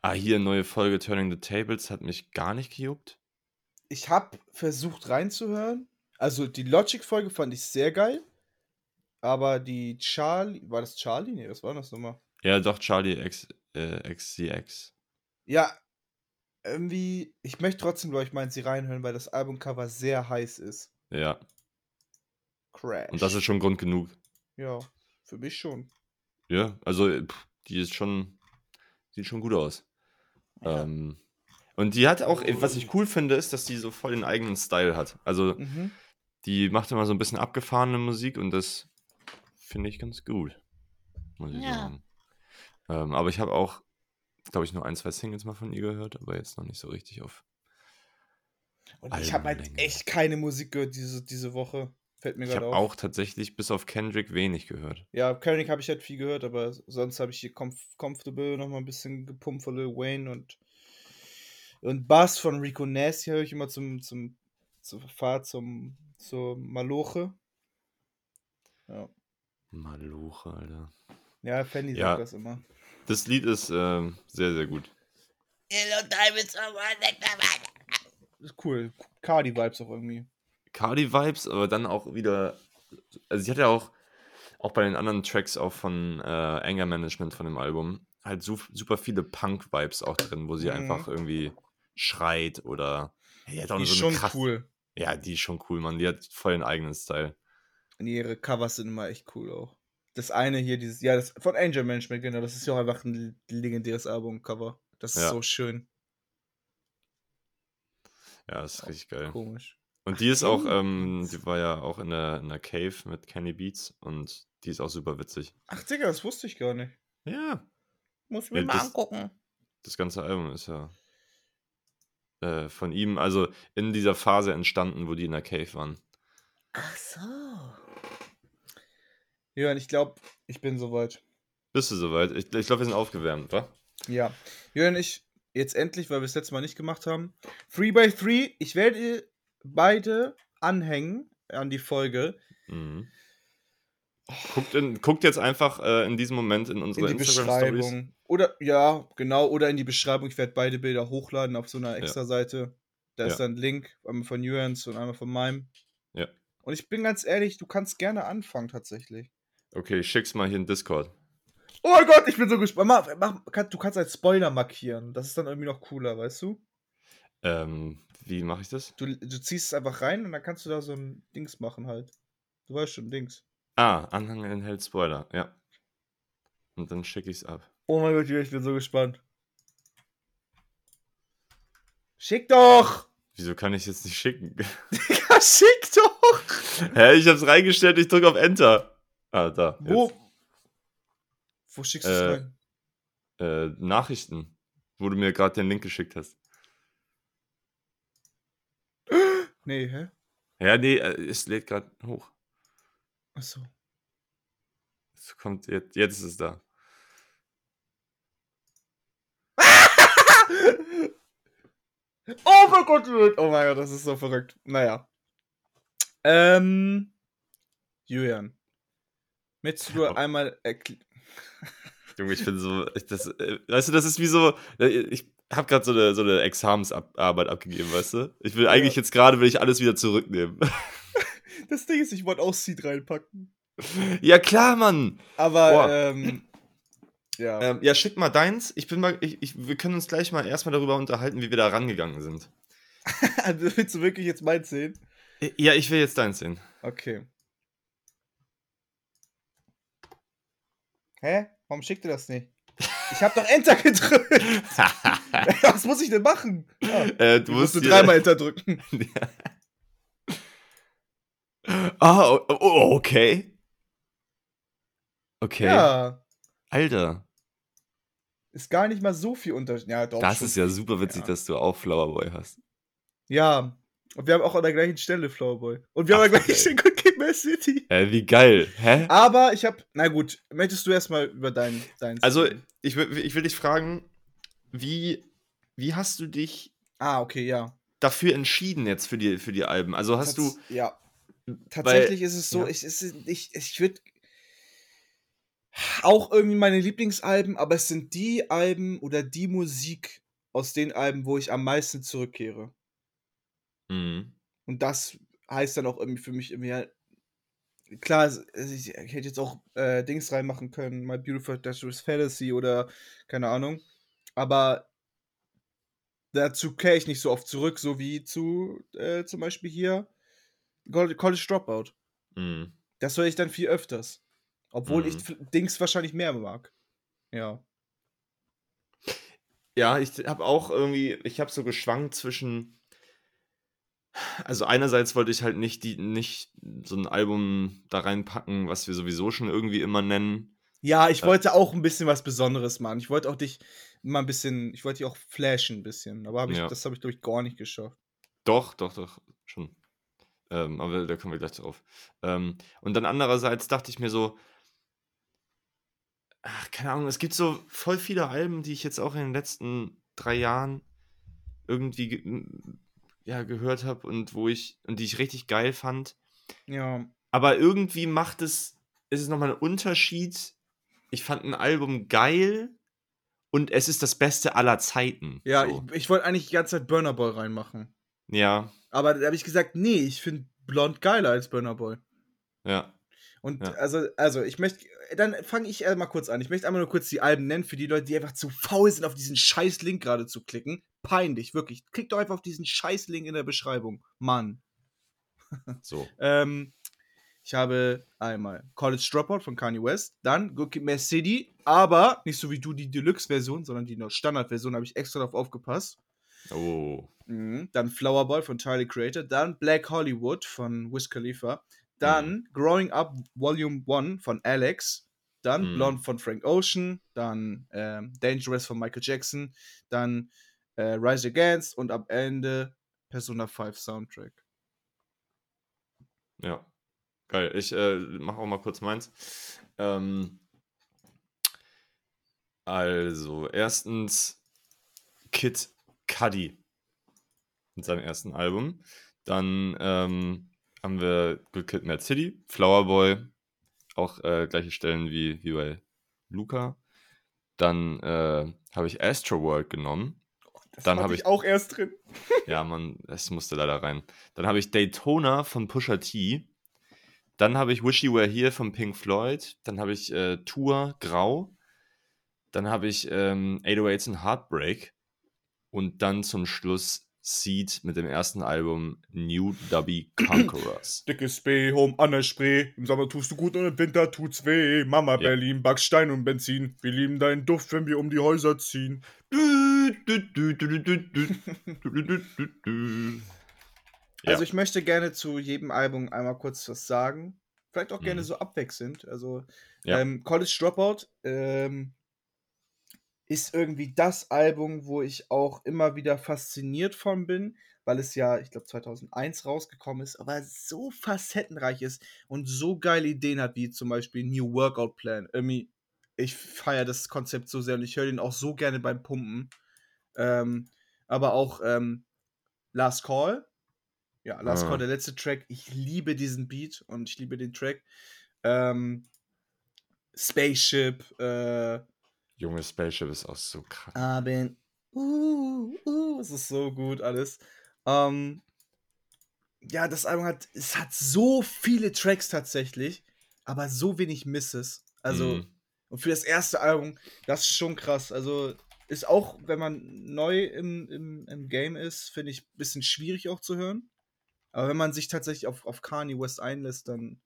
Ah, hier neue Folge Turning the Tables hat mich gar nicht gejuckt. Ich habe versucht reinzuhören. Also die Logic-Folge fand ich sehr geil. Aber die Charlie. War das Charlie? Nee, was war das nochmal? Ja, doch, Charlie X, äh, XCX. Ja, irgendwie. Ich möchte trotzdem, glaube ich, mal in sie reinhören, weil das Albumcover sehr heiß ist. Ja, Crash. und das ist schon Grund genug. Ja, für mich schon. Ja, also äh, pff, die ist schon, sieht schon gut aus. Ja. Ähm, und die hat auch, äh, was ich cool finde, ist, dass die so voll den eigenen Style hat. Also Mhm. die macht immer so ein bisschen abgefahrene Musik und das finde ich ganz gut, muss ich Ja. sagen. Ähm, aber ich habe auch, glaube ich, nur ein, zwei Singles mal von ihr gehört, aber jetzt noch nicht so richtig auf. Und ich habe halt echt keine Musik gehört diese, diese Woche. Fällt mir Ich gerade habe auf. auch tatsächlich bis auf Kendrick wenig gehört. Ja, König habe ich halt viel gehört, aber sonst habe ich hier Comf Comfortable noch mal ein bisschen gepumpt von Lil Wayne und und Bass von Rico Nasty höre ich immer zum zum zur Fahrt zum zur Maloche. Ja, Maluche, Alter. ja Fanny Ja. sagt das immer. Das Lied ist ähm, sehr, sehr gut. Yellow Diamonds are my neck. Ist cool. Cardi Vibes auch irgendwie. Cardi-Vibes, aber dann auch wieder. Also, sie hat ja auch, auch bei den anderen Tracks auch von äh, Anger Management von dem Album halt su super viele Punk-Vibes auch drin, wo sie Mhm. einfach irgendwie schreit oder. Die hat auch Die ist so schon krass, cool. Ja, die ist schon cool, Mann. Die hat voll den eigenen Style. Und ihre Covers sind immer echt cool auch. Das eine hier, dieses, ja, das von Angel Management, genau, das ist ja auch einfach ein legendäres Albumcover. Das ist Ja. so schön. Ja, ist richtig geil. Komisch. Und die ist auch, ähm, die war ja auch in der, in der Cave mit Kenny Beats und die ist auch super witzig. Ach, Digga, das wusste ich gar nicht. Ja, Muss mir Ja, mal das- angucken. das ganze Album ist ja äh, von ihm, also in dieser Phase entstanden, wo die in der Cave waren. Ach so. Und ich glaube, ich bin soweit. Bist du soweit? Ich, ich glaube, wir sind aufgewärmt, wa? Ja. Jörn, ich jetzt endlich, weil wir es letztes Mal nicht gemacht haben. 3x3, ich werde beide anhängen an die Folge. Mhm. Guckt, in, guckt jetzt einfach äh, in diesem Moment in In unsere die Instagram-Stories. Beschreibung. Oder, ja, genau, oder in die Beschreibung. Ich werde beide Bilder hochladen auf so einer extra Seite. Da ist Ja. dann ein Link, einmal von Jörns und einmal von meinem. Ja. Und ich bin ganz ehrlich, du kannst gerne anfangen tatsächlich. Okay, ich schick's mal hier in Discord. Oh mein Gott, ich bin so gespannt. Mach, mach, kann, du kannst als Spoiler markieren. Das ist dann irgendwie noch cooler, weißt du? Ähm, wie mache ich das? Du, du ziehst es einfach rein und dann kannst du da so ein Dings machen halt. Du weißt schon, Dings. Ah, Anhang enthält Spoiler, ja. Und dann schicke ich's ab. Oh mein Gott, ich bin so gespannt. Schick doch! Wieso kann ich jetzt nicht schicken? Ja, schick doch! Hä, ich hab's reingestellt, ich drück auf Enter. Ah, da. Wo? jetzt. Wo schickst du es Äh, rein? Äh, Nachrichten, wo du mir gerade den Link geschickt hast. Nee, hä? Ja, nee, äh, es lädt gerade hoch. Achso. Es kommt jetzt, jetzt ist es da. Oh mein Gott, oh mein Gott, das ist so verrückt. Naja. Ähm. Julian. Möchtest du Ja. einmal erkl- Junge, ich bin so, ich, das, äh, weißt du, das ist wie so, äh, ich habe gerade so eine, so eine Examensarbeit abgegeben, weißt du? Ich will eigentlich jetzt gerade, will ich alles wieder zurücknehmen. Das Ding ist, ich wollte auch Seed reinpacken. ja, klar, Mann. Aber, ähm. Ja. Ähm, ja, schick mal deins. Ich bin mal, ich, ich, wir können uns gleich mal erstmal darüber unterhalten, wie wir da rangegangen sind. Also, Willst du wirklich jetzt meins sehen? Äh, Ja, ich will jetzt deins sehen. Okay. Hä? Warum schickt ihr das nicht? Ich hab doch Enter gedrückt. Was muss ich denn machen? Ah, äh, du musst musst du dreimal Enter drücken. ah, oh, oh, okay. Okay. Ja. Alter, Ist gar nicht mal so viel Unterschied. Ja, doch. das schon ist ja super witzig, Ja. dass du auch Flowerboy hast. Ja. Und wir haben auch an der gleichen Stelle Flowerboy. Und wir haben Ach, an der gleichen. Stelle Mad City. Äh, wie geil. Hä? Aber ich hab. Na gut, möchtest du erstmal über dein. dein Also, ich will, ich will dich fragen, wie, wie hast du dich Ah, okay, ja. dafür entschieden jetzt für die, für die Alben? Also hast du. Tats- Ja. Tatsächlich Weil- ist es so, ja. ich, ist, ich, ich würde auch irgendwie meine Lieblingsalben, aber es sind die Alben oder die Musik aus den Alben, wo ich am meisten zurückkehre. Mhm. Und das heißt dann auch irgendwie für mich irgendwie, klar, ich, hätte jetzt auch äh, Dings reinmachen können, My Beautiful Dangerous Fantasy oder keine Ahnung. Aber dazu kehre ich nicht so oft zurück, so wie zu äh, zum Beispiel hier Col- College Dropout. Mhm. Das höre ich dann viel öfters. Obwohl Mhm. ich Dings wahrscheinlich mehr mag. Ja. Ja, ich habe auch irgendwie, ich habe so geschwankt zwischen. Also einerseits wollte ich halt nicht die, nicht so ein Album da reinpacken, was wir sowieso schon irgendwie immer nennen. Ja, ich Ja. wollte auch ein bisschen was Besonderes machen. Ich wollte auch dich mal ein bisschen, ich wollte dich auch flashen ein bisschen. Aber hab ich, Ja. das habe ich, glaube ich, gar nicht geschafft. Doch, doch, doch, schon. Ähm, aber da kommen wir gleich drauf. Ähm, und dann andererseits dachte ich mir so, ach, keine Ahnung, es gibt so voll viele Alben, die ich jetzt auch in den letzten drei Jahren irgendwie ja, gehört habe und wo ich, und die ich richtig geil fand. Ja. Aber irgendwie macht es, ist es nochmal ein Unterschied. Ich fand ein Album geil und es ist das Beste aller Zeiten. Ja, so. ich, ich wollte eigentlich die ganze Zeit Burner Boy reinmachen. ja, Aber da habe ich gesagt, nee, ich finde Blond geiler als Burner Boy. ja. Und Ja. also, also, ich möchte, dann fange ich mal kurz an. Ich möchte einmal nur kurz die Alben nennen für die Leute, die einfach zu faul sind, auf diesen scheiß Link gerade zu klicken. Peinlich, wirklich. Klickt doch einfach auf diesen scheiß Link in der Beschreibung. Mann. So. Ähm, ich habe einmal College Dropout von Kanye West, dann Good Kid, Mad City, aber nicht so wie du die Deluxe-Version, sondern die Standard-Version, habe ich extra darauf aufgepasst. Oh. Mhm. Dann Flower Boy von Tyler Creator, dann Black Hollywood von Wiz Khalifa, dann Growing Up Volume 1 von Alex, dann Mhm. Blonde von Frank Ocean, dann ähm, Dangerous von Michael Jackson, dann äh, Rise Against und am Ende Persona 5 Soundtrack. Ja. Geil. Ich äh, mache auch mal kurz meins. Ähm, also, erstens Kid Cudi mit seinem ersten Album. Dann ähm, haben wir Good Kid, Mad City, Flower Boy, auch äh, gleiche Stellen wie, wie bei Luca. Dann äh, habe ich Astro World genommen. Dann habe ich ich- auch erst drin. Ja, man, es musste leider rein. Dann habe ich Daytona von Pusha T. Dann habe ich Wish You Were Here von Pink Floyd. Dann habe ich äh, Tour Grau. Dann habe ich ähm, 808s and Heartbreak. Und dann zum Schluss Seed mit dem ersten Album New Dubby Conquerors. Dickes Spray, Home an der Spree. Im Sommer tust du gut und im Winter tut's weh. Mama Ja. Berlin, Backstein und Benzin. Wir lieben deinen Duft, wenn wir um die Häuser ziehen. Also ich möchte gerne zu jedem Album einmal kurz was sagen. Vielleicht auch gerne Mhm. so abwechselnd. Also Ja. ähm, College Dropout ähm, ist irgendwie das Album, wo ich auch immer wieder fasziniert von bin, weil es ja, ich glaube, 2001 rausgekommen ist, aber so facettenreich ist und so geile Ideen hat, wie zum Beispiel New Workout Plan. Irgendwie, ich feiere das Konzept so sehr und ich höre den auch so gerne beim Pumpen. Ähm, aber auch ähm, Last Call. Ja, Last Ah. Call, der letzte Track. Ich liebe diesen Beat und ich liebe den Track. Ähm, Spaceship, äh, Junge Spaceship ist auch so krass. Abend. Uh, uh, es ist so gut alles. Ähm, ja, das Album hat, es hat so viele Tracks tatsächlich, aber so wenig Misses. Also, Mhm. und für das erste Album, das ist schon krass. Also, ist auch, wenn man neu im, im, im Game ist, finde ich ein bisschen schwierig auch zu hören. Aber wenn man sich tatsächlich auf, auf Kanye West einlässt, dann.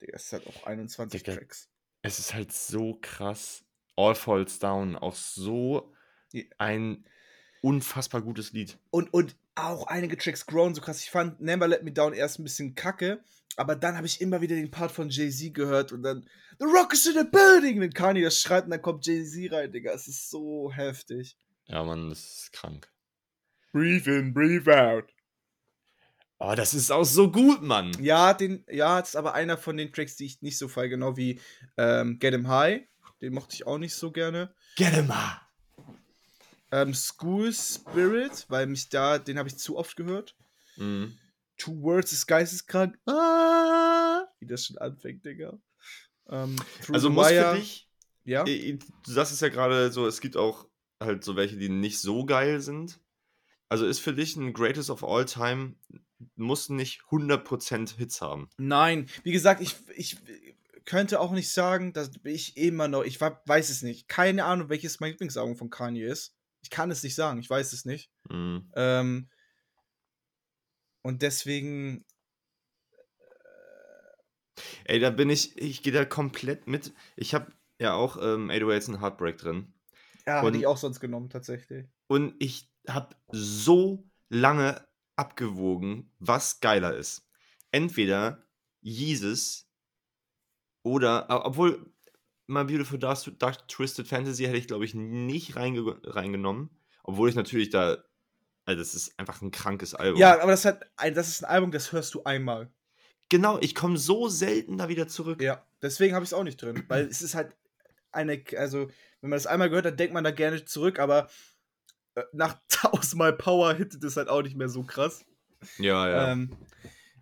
Digga, es hat auch 21 Digga. Tracks. Es ist halt so krass. All Falls Down, auch so ein unfassbar gutes Lied. Und, und auch einige Tracks grown so krass. Ich fand Never Let Me Down erst ein bisschen kacke, aber dann habe ich immer wieder den Part von Jay-Z gehört und dann The Rock is in the building! Wenn Kanye das schreit und dann kommt Jay-Z rein, Digga. Es ist so heftig. Ja, Mann, das ist krank. Breathe in, breathe out. Oh, das ist auch so gut, Mann. Ja, den, ja, das ist aber einer von den Tracks, die ich nicht so feiere, genau wie ähm, Get Him High. Den mochte ich auch nicht so gerne. Get him ah. Ähm, School Spirit, weil mich da, den habe ich zu oft gehört. Mhm. Two Words ist geisteskrank. Ah, wie das schon anfängt, Digga. Ähm, Also muss für dich, Ja. du sagst es ja gerade so, es gibt auch halt so welche, die nicht so geil sind. Also ist für dich ein Greatest of All Time, muss nicht 100% Hits haben. Nein, wie gesagt, ich, ich könnte auch nicht sagen, dass ich immer noch, ich weiß es nicht. Keine Ahnung, welches mein Lieblingsalbum von Kanye ist. Ich kann es nicht sagen, ich weiß es nicht. Mhm. Ähm, und deswegen, Ey, da bin ich, ich gehe da komplett mit. Ich habe ja auch ähm, 808s und Heartbreak drin. ja, hätte ich auch sonst genommen, tatsächlich. Und ich habe so lange abgewogen, was geiler ist. Entweder Jesus oder, obwohl My Beautiful Dark, Dark Twisted Fantasy hätte ich, glaube ich, nicht reinge reingenommen. Obwohl ich natürlich da, also das ist einfach ein krankes Album. Ja, aber das, hat, das ist ein Album, das hörst du einmal. Genau, ich komme so selten da wieder zurück. Ja, deswegen habe ich es auch nicht drin, weil es ist halt eine, also wenn man das einmal gehört hat, denkt man da gerne zurück, aber äh, nach tausendmal Power hittet es halt auch nicht mehr so krass. Ja, ja. Ähm,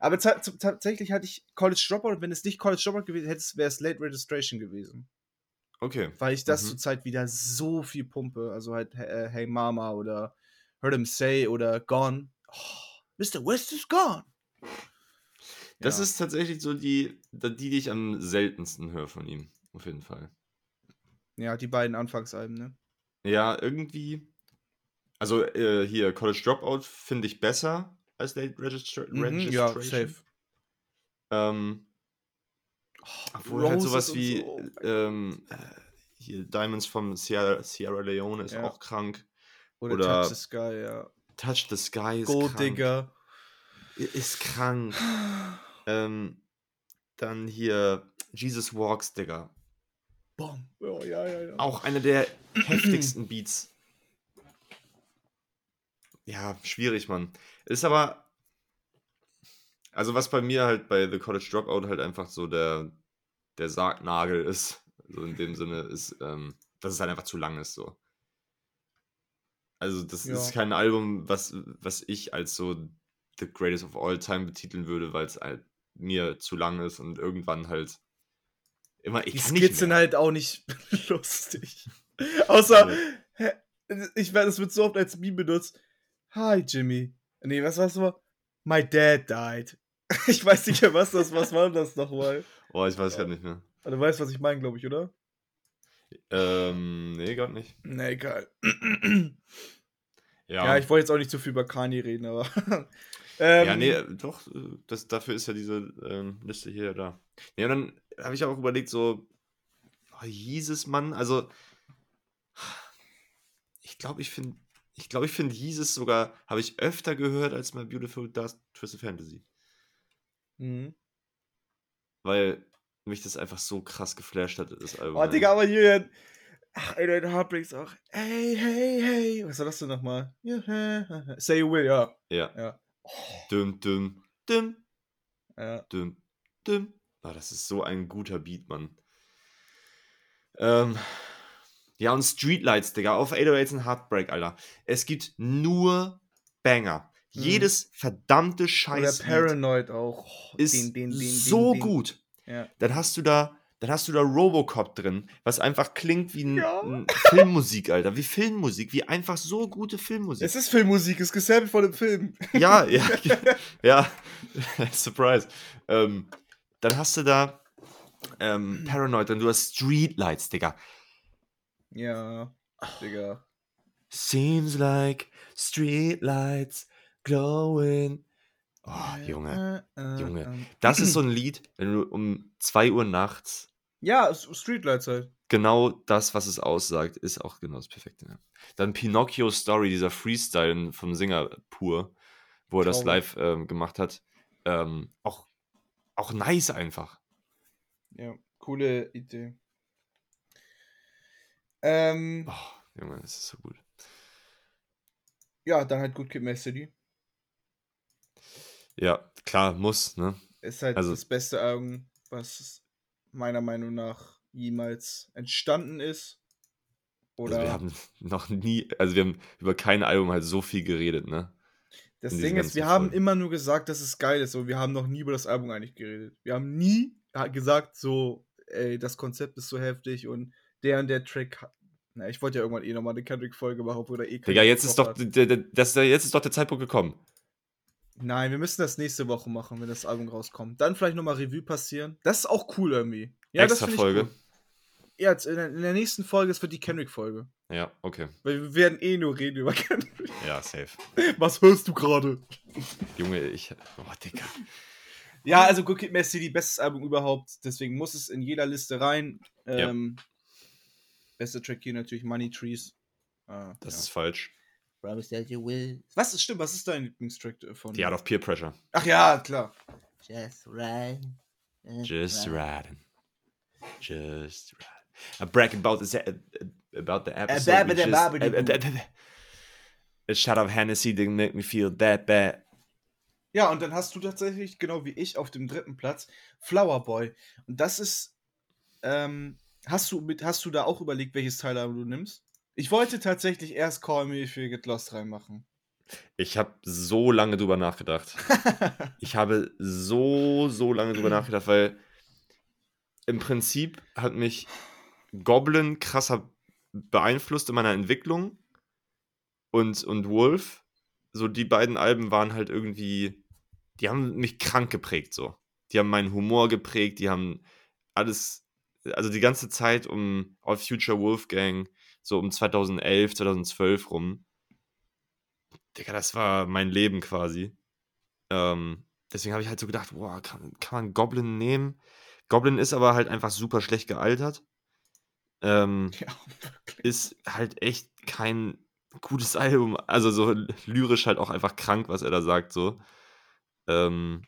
aber ta ta- tatsächlich hatte ich College Dropout wenn es nicht College Dropout gewesen hätte, wäre es Late Registration gewesen. okay. Weil ich das Mhm. zurzeit wieder so viel pumpe. Also halt äh, Hey Mama oder Heard Him Say oder Gone. Oh, Mr. West is gone. Das Ja. ist tatsächlich so die, die, die ich am seltensten höre von ihm. Auf jeden Fall. Ja, die beiden Anfangsalben, ne? Ja, irgendwie. Also äh, hier, College Dropout finde ich besser als Late Registra Mhm, Registration. ja, safe. Ähm, obwohl halt Roses sowas und wie so, oh ähm, äh, hier Diamonds vom Sierra, Sierra Leone ist Ja. auch krank. Oder, oder- Touch the Sky, ja. Touch the Sky ist Gold krank. Digger. Ist krank. ähm, dann hier Jesus Walks, Digga. Bom. Oh, ja, ja, ja. Auch einer der heftigsten Beats. Ja, schwierig, Mann. Ist aber. Also, was bei mir halt bei The College Dropout halt einfach so der, der Sargnagel ist, so in dem Sinne, ist, ähm, dass es halt einfach zu lang ist, so. Also, das Ja. ist kein Album, was, was ich als so The Greatest of All Time betiteln würde, weil es halt mir zu lang ist und irgendwann halt immer. Ich Die Skits sind halt auch nicht lustig. Außer, hä, ich werde, es wird so oft als Meme benutzt. Hi, Jimmy. Nee, was war's nochmal? My dad died. Ich weiß nicht mehr, was das was war das nochmal. Oh, ich weiß gar nicht mehr. Du weißt, was ich meine, glaube ich, oder? Ähm, nee, gerade nicht. Nee, egal. Ja, Ja, ich wollte jetzt auch nicht zu viel über Kanye reden, aber. ähm, ja nee, äh, doch, äh, das, dafür ist ja diese ähm, Liste hier da. Ja, dann habe ich auch überlegt, so, oh, Jesus, Mann, also, ich glaube, ich finde, ich glaube, ich finde Jesus sogar, habe ich öfter gehört als My Beautiful Dark Twisted Fantasy. Mhm. Weil mich das einfach so krass geflasht hat, das Album. Oh, ey. Digga, aber Julian, Ach, 808 Heartbreaks auch. Hey, hey, hey. Was war das denn nochmal? Say you will, ja. Ja. Ja. Düm, düm, düm, ja. düm, düm. Ah, das ist so ein guter Beat, Mann. Ähm, ja, und Streetlights, Digga, auf 808s und Heartbreak, Alter. Es gibt nur Banger. Mhm. Jedes verdammte Oder Scheiß Paranoid auch. Oh, ist den, den, den, so gut. Ja. Dann hast du da, dann hast du da Robocop drin, was einfach klingt wie ein, Ja. ein Filmmusik, Alter, wie Filmmusik, wie einfach so gute Filmmusik. Es ist Filmmusik, es ist gesampelt von dem Film. Ja, ja, ja. Surprise. Ähm, dann hast du da ähm, Paranoid und du hast Streetlights, Digga. Ja, Digga. Seems like streetlights glowing. Oh, Junge. Äh, äh, Junge. äh. Das ist so ein Lied, wenn du um 2 Uhr nachts Ja, Streetlights halt. genau das, was es aussagt, ist auch genau das Perfekte. Ja. Dann Pinocchio Story, dieser Freestyle vom Singer pur, wo er das Traurig. live ähm, gemacht hat. Ähm, auch, auch nice einfach. Ja, coole Idee. Ähm, Oh, Junge, das ist so gut. ja, dann halt Good Kid, Mad City. Ja, klar, muss, ne? Ist halt Also- das beste Album, was meiner Meinung nach jemals entstanden ist. Oder Also wir haben noch nie, also wir haben über kein Album halt so viel geredet, ne? das Ding ist, wir haben Folgen. immer nur gesagt, dass es geil ist, aber wir haben noch nie über das Album eigentlich geredet. Wir haben nie gesagt, so, ey, das Konzept ist so heftig und der und der Track. Na, ich wollte ja irgendwann eh nochmal eine Kendrick-Folge machen, obwohl er eh Digga, jetzt ist doch, der, der, das, jetzt ist doch der Zeitpunkt gekommen. Nein, wir müssen das nächste Woche machen, wenn das Album rauskommt. Dann vielleicht nochmal Revue passieren. Das ist auch cool irgendwie. Ja, Extra Folge. cool. Ja, in der, in der nächsten Folge ist für die Kendrick-Folge. Ja, okay. Weil wir werden eh nur reden über Kendrick. Ja, safe. Was hörst du gerade? Junge, ich. Oh, Digga. Ja, also Good Kid, Mad City, bestes Album überhaupt. Deswegen muss es in jeder Liste rein. Ja. Bester Track hier natürlich Money Trees. Ah, Das ja. ist falsch. Promise that you will Was ist stimmt? Was ist dein Lieblingstrack äh, von? The Art of Peer Pressure. Ach ja, klar. just ride. uh, Just ride. riding. Just riding. I brag about the, about the episode. bad, just- uh, uh, uh, A shot of Hennessy didn't make me feel that bad. Ja, und dann hast du tatsächlich, genau wie ich, auf dem dritten Platz Flower Boy. Und das ist. Ähm, hast, du mit, hast du da auch überlegt, welches Teilalbum du nimmst? Ich wollte tatsächlich erst Call Me If You Get Lost reinmachen. Ich habe so lange drüber nachgedacht. Ich habe so, so lange drüber nachgedacht, weil im Prinzip hat mich Goblin krasser beeinflusst in meiner Entwicklung und, und Wolf, so die beiden Alben waren halt irgendwie, die haben mich krank geprägt so. Die haben meinen Humor geprägt, die haben alles, also die ganze Zeit um All Future Wolfgang, so um 2011, 2012 rum. Digga, das war mein Leben quasi. Ähm, deswegen habe ich halt so gedacht, boah, kann, kann man Goblin nehmen? Goblin ist aber halt einfach super schlecht gealtert. Ähm, ja, ist halt echt kein gutes Album. Also so lyrisch halt auch einfach krank, was er da sagt, so. Ähm,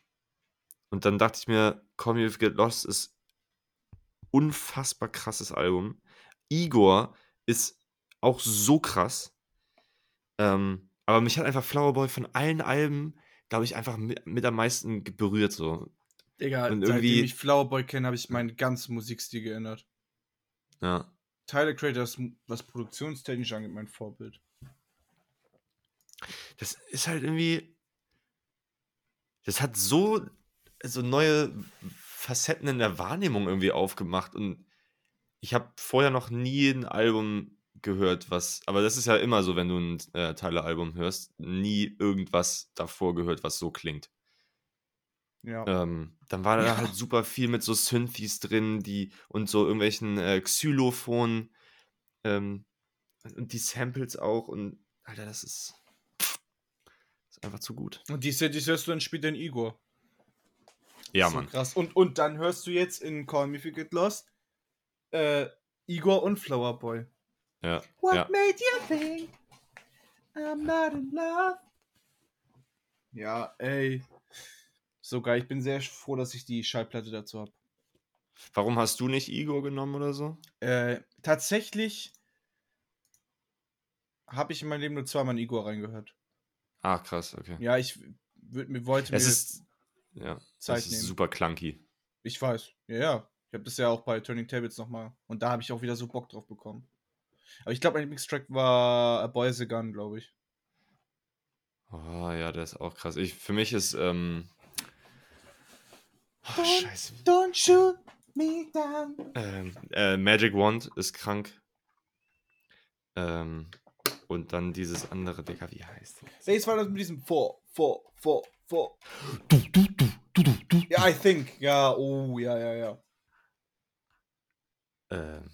und dann dachte ich mir, Call Me If You Get Lost ist unfassbar krasses Album. Igor ist auch so krass. Ähm, aber mich hat einfach Flower Boy von allen Alben, glaube ich, einfach mit, mit am meisten berührt, so. Digga, Und seitdem irgendwie- ich Flower Boy kenne, habe ich meinen ganzen Musikstil geändert. Ja. Tyler Creator ist, was produktionstechnisch angeht, mein Vorbild. das ist halt irgendwie. Das hat so, so neue Facetten in der Wahrnehmung irgendwie aufgemacht. Und ich habe vorher noch nie ein Album gehört, was. Aber das ist ja immer so, wenn du ein äh, Tyler-Album hörst, nie irgendwas davor gehört, was so klingt. Ja. Ähm, dann war da Ja. halt super viel mit so Synthes drin, die und so irgendwelchen äh, Xylophonen ähm, und die Samples auch und Alter, das ist, ist einfach zu gut. Und die, die hörst du dann später in Igor. Ja, So Mann. Krass. Und, und dann hörst du jetzt in Call Me If You Get Lost äh, Igor und Flower Boy. Ja, What ja. made you think I'm not in love? Ja, ey. So geil. Ich bin sehr froh, dass ich die Schallplatte dazu habe. Warum hast du nicht Igor genommen oder so? Äh, tatsächlich habe ich in meinem Leben nur zweimal in Igor reingehört. Ah, krass, okay. Ja, ich würd, mir wollte es mir ist, ja, Zeit es ist nehmen. super clunky. Ich weiß. Ja, ja. Ich habe das ja auch bei Turning Tables nochmal. Und da habe ich auch wieder so Bock drauf bekommen. Aber ich glaube, mein Lieblingstrack war A Boy is a Gun, glaube ich. Oh, ja, der ist auch krass. Ich, für mich ist, ähm. Oh, Don't- scheiße. Don't shoot me down. Ähm, äh, Magic Wand ist krank. Ähm, und dann dieses andere, Digga, wie heißt das? Welches war das mit diesem 4, 4, 4, 4? Du, du, du, du, du, du. Ja, I think. Ja, oh, ja, ja, ja. Ähm.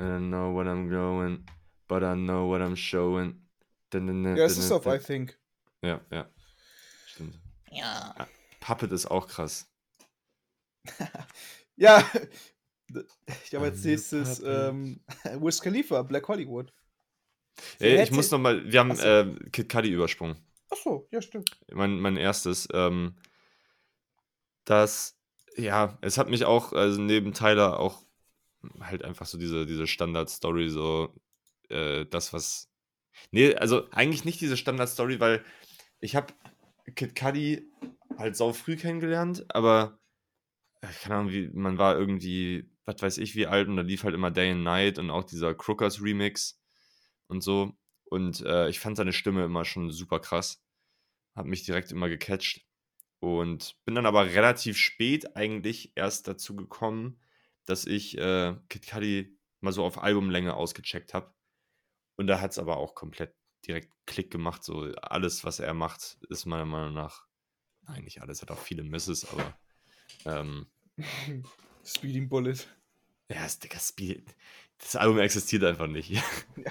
I don't know what I'm going, but I know what I'm showing. Dun, dun, dun, Ja, es ist auf I think. Ja, ja. Stimmt. Ja. Puppet ist auch krass. Ja. Ich habe als nächstes ähm, Wiz Khalifa, Black Hollywood. Ey, ich muss noch mal, wir haben Achso. äh, Kid Cudi übersprungen. Achso, ja, stimmt. mein, mein erstes. Ähm, das, ja, es hat mich auch, also neben Tyler auch halt einfach so diese, diese Standard-Story, so äh, das, was. Nee, also eigentlich nicht diese Standard-Story, weil ich habe Kid Cudi halt sau früh kennengelernt, aber äh, keine Ahnung, wie, man war irgendwie, was weiß ich, wie alt und da lief halt immer Day and Night und auch dieser Crookers Remix und so. Und äh, ich fand seine Stimme immer schon super krass. Hat mich direkt immer gecatcht. Und bin dann aber relativ spät eigentlich erst dazu gekommen, dass ich äh, Kid Cudi mal so auf Albumlänge ausgecheckt habe. Und da hat es aber auch komplett direkt Klick gemacht. So alles, was er macht, ist meiner Meinung nach, nein, nicht alles, hat auch viele Misses, aber ähm, Speeding Bullet. ja, das, Digga, Speed, das Album existiert einfach nicht. Ja.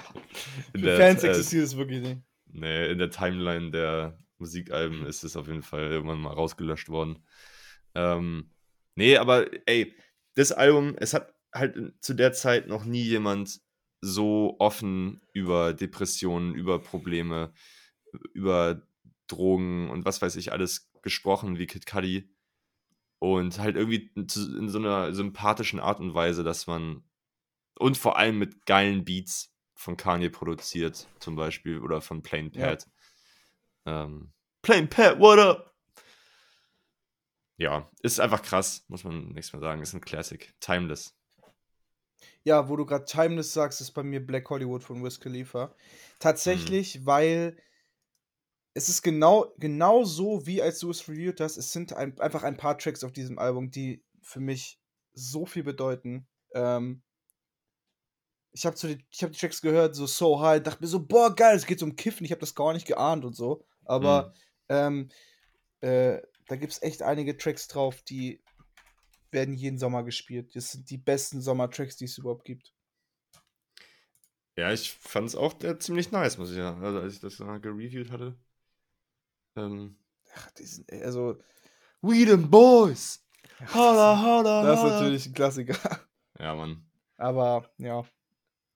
In Für der, Fans äh, existiert es wirklich nicht. Nee, in der Timeline der Musikalben ist es auf jeden Fall irgendwann mal rausgelöscht worden. Ähm, nee, aber ey, das Album, es hat halt zu der Zeit noch nie jemand so offen über Depressionen, über Probleme, über Drogen und was weiß ich alles gesprochen wie Kid Cudi. Und halt irgendwie in so einer sympathischen Art und Weise, dass man und vor allem mit geilen Beats von Kanye produziert, zum Beispiel, oder von Plain Ja. Pat. Ähm, Plain Pat, what up? Ja, ist einfach krass, muss man nichts mehr sagen. Ist ein Classic. Timeless. Ja, wo du gerade Timeless sagst, ist bei mir Black Hollywood von Wiz Khalifa. Tatsächlich, weil es ist genau, genau so, wie als du es reviewt hast. Es sind ein, einfach ein paar Tracks auf diesem Album, die für mich so viel bedeuten. Ähm, ich habe die, ich hab die Tracks gehört, so So High, dachte mir so, boah, geil, es geht um Kiffen. Ich habe das gar nicht geahnt und so. Aber ähm, äh, da gibt es echt einige Tracks drauf, die werden jeden Sommer gespielt. Das sind die besten Sommertracks, die es überhaupt gibt. Ja, ich fand es auch äh, ziemlich nice, muss ich sagen. Also, als ich das mal gereviewt hatte. Ähm, Ach, die sind, also, We them boys! ja, Holla, holla, das ist holla. natürlich ein Klassiker. Ja, Mann. Aber ja,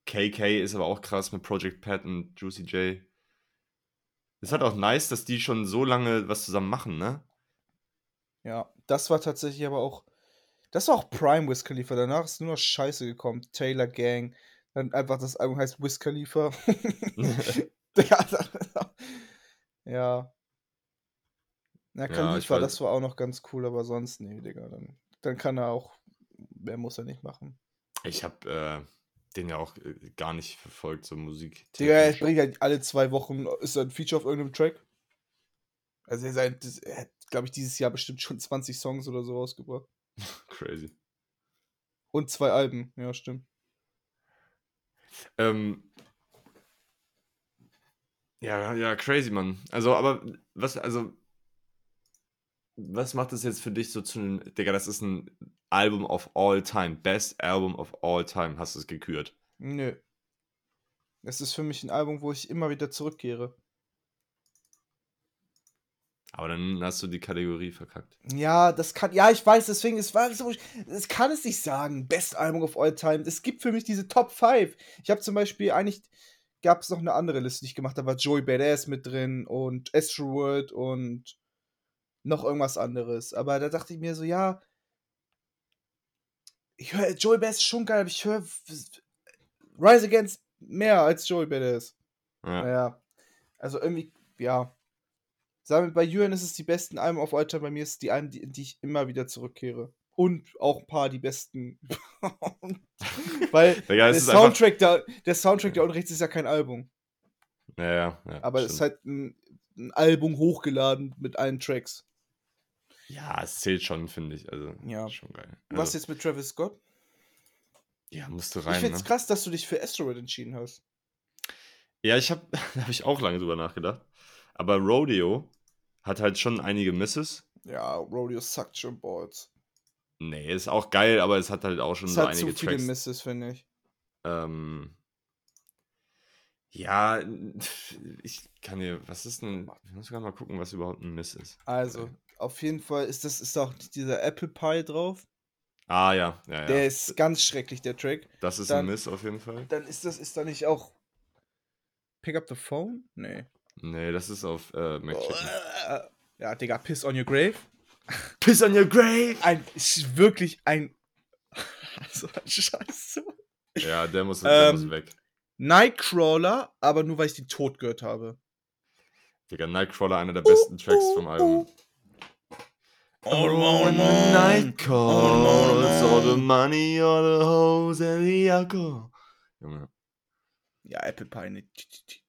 KK ist aber auch krass mit Project Pat und Juicy J. Ist halt auch nice, dass die schon so lange was zusammen machen, ne? ja, das war tatsächlich aber auch, das war auch Prime Wiz Khalifa. Danach ist nur noch Scheiße gekommen. Taylor Gang. Dann einfach das Album heißt Wiz Khalifa. ja, ja. Na, Ja, Khalifa, weiß- das war auch noch ganz cool, aber sonst, nee, Digga. Dann, dann kann er auch, mehr muss er nicht machen. Ich hab äh, den ja auch äh, gar nicht verfolgt, so Musik. Digga, er bringt halt alle zwei Wochen, ist er ein Feature auf irgendeinem Track. Also er, sein- das- er hat, glaube ich, dieses Jahr bestimmt schon 20 Songs oder so rausgebracht. Crazy. Und zwei Alben, ja, stimmt. Ähm, ja, ja, crazy, Mann. Also, aber was, also, was macht das jetzt für dich so zu einem, Digga, das ist ein Album of all time, best Album of all time, hast du es gekürt. Nö. Es ist für mich ein Album, wo ich immer wieder zurückkehre. Aber dann hast du die Kategorie verkackt. Ja, das kann, ja, ich weiß, deswegen, es war so, es kann es nicht sagen, Best Album of All Time. Es gibt für mich diese Top 5. Ich habe zum Beispiel, eigentlich gab es noch eine andere Liste, die ich gemacht habe, da war Joey Badass mit drin und Astroworld und noch irgendwas anderes. Aber da dachte ich mir so, ja, Ich höre Joey Badass ist schon geil, aber ich höre Rise Against mehr als Joey Badass. Ja. Naja. Also irgendwie, ja. Sagen wir, bei Jürgen ist es die besten Alben auf Alter, bei mir ist es die Alben, die, die ich immer wieder zurückkehre. Und auch ein paar die besten. Weil Digga, der ist einfach. Soundtrack, da, der Soundtrack da unten rechts ist ja kein Album. Ja, ja, ja, Aber es ist halt ein, ein Album hochgeladen mit allen Tracks. Ja, es zählt schon, finde ich. Also, Ja. schon geil. Was Also, jetzt mit Travis Scott? Ja, musst du ich rein. find's Ne? krass, dass du dich für Asteroid entschieden hast. Ja, ich habe da habe ich auch lange drüber nachgedacht. Aber Rodeo hat halt schon einige Misses. Ja, Rodeo suckt schon Balls. Nee, ist auch geil, aber es hat halt auch schon Es so hat zu einige viele Tracks. Misses, finde ich. Ähm, ja, ich kann dir, was ist denn, ich muss sogar mal gucken, was überhaupt ein Miss ist. Also, auf jeden Fall ist das ist auch dieser Apple Pie drauf. Ah, ja, ja, ja. Der ist ganz schrecklich, der Track. das ist dann- ein Miss auf jeden Fall. Dann ist das, ist da nicht auch Pick up the phone? Nee. Nee, das ist auf äh. Äh, Ja, Digga, Piss on your grave. Piss on your grave! Ein, ist wirklich ein. so ein Scheiße. Ja, der muss, der Ähm, muss weg. Nightcrawler, aber nur weil ich die tot gehört habe. Digga, Nightcrawler, einer der besten Tracks vom Album. All When the night calls, all the money, all the hoes and the alcohol. Junge. Ja, Apple Pie, nee,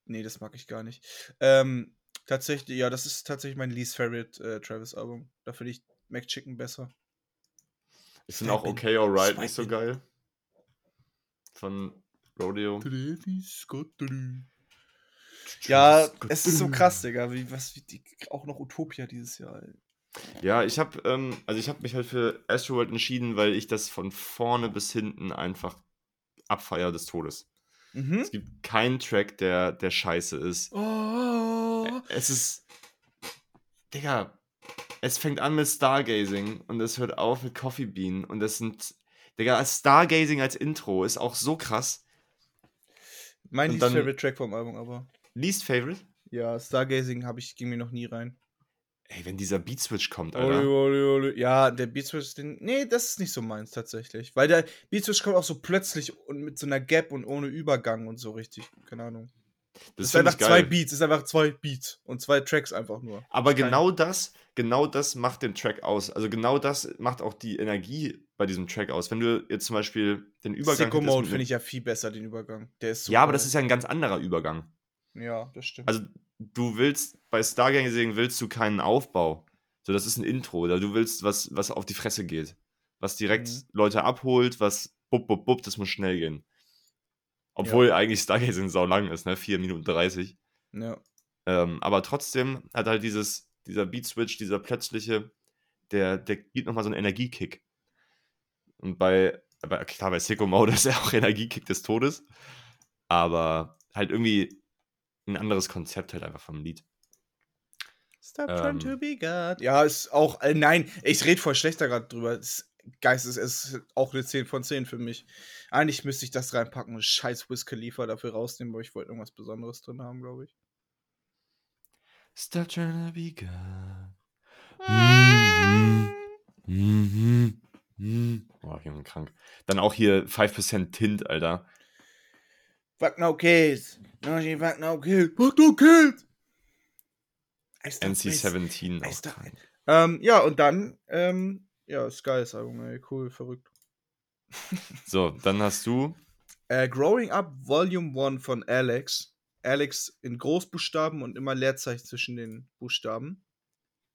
nee, das mag ich gar nicht. Ähm, tatsächlich, ja, das ist tatsächlich mein least favorite äh, Travis-Album. Da finde ich McChicken besser. Ich finde auch. Okay Alright nicht so geil. Von Rodeo. Travis Scott. Ja, es ist so krass, Digga, wie, was, wie die, auch noch Utopia dieses Jahr, ey. Ja, ich habe ähm, also ich habe mich halt für Astroworld entschieden, weil ich das von vorne bis hinten einfach abfeier des Todes. Mhm. Es gibt keinen Track, der der scheiße ist. Oh, Es ist Digga, es fängt an mit Stargazing und es hört auf mit Coffee Bean und es sind Digga, Stargazing als Intro ist auch so krass. mein least favorite Track vom Album, aber. Least Favorite? Ja, Stargazing habe ich, ging mir noch nie rein. Ey, wenn dieser Beat Switch kommt, Alter. Oli, oli, oli. Ja, der Beat Switch, den, nee, das ist nicht so meins tatsächlich. Weil der Beat Switch kommt auch so plötzlich und mit so einer Gap und ohne Übergang und so richtig. Keine Ahnung. Das, Das ist einfach zwei. Beats, ist einfach zwei Beats und zwei Tracks einfach nur. Aber genau das, genau das macht den Track aus. Also genau das macht auch die Energie bei diesem Track aus. Wenn du jetzt zum Beispiel den Übergang Sicko Mode finde einem- ich ja viel besser, den Übergang. Der ist Ja, aber das ist ja ein ganz anderer Übergang. Ja, das stimmt. Also du willst, bei Stargazing willst du keinen Aufbau. So, das ist ein Intro. Oder du willst was, was auf die Fresse geht. Was direkt Mhm. Leute abholt, was bub, bub, bub, das muss schnell gehen. Obwohl eigentlich Stargazing sau lang ist, ne? 4 Minuten 30. ja. Ähm, aber trotzdem hat halt dieses, dieser Beat-Switch, dieser plötzliche, der, der gibt nochmal so einen Energiekick. Und bei, bei klar, bei Sicko Mode ist ja auch Energiekick des Todes. Aber halt irgendwie ein anderes Konzept halt einfach vom Lied. Stop Ähm. trying to be God. Ja, ist auch, äh, nein, ich rede voll schlechter gerade drüber. Das Geistes ist auch eine 10 von 10 für mich. Eigentlich müsste ich das reinpacken und scheiß Wiz Khalifa dafür rausnehmen, aber ich wollte irgendwas Besonderes drin haben, glaube ich. Stop trying to be God. Mhm. Mhm. Mhm. Boah, Junge, krank. Dann auch hier 5% Tint, Alter. Fuck no kids. No, she fuck no kids. Fuck no kids. I stop this. NC-17 I auch. Ähm, ja, und dann, ähm, ja, Skies Album, ey, cool, verrückt. So, dann hast du Äh, Growing Up Volume 1 von Alex. Alex in Großbuchstaben und immer Leerzeichen zwischen den Buchstaben.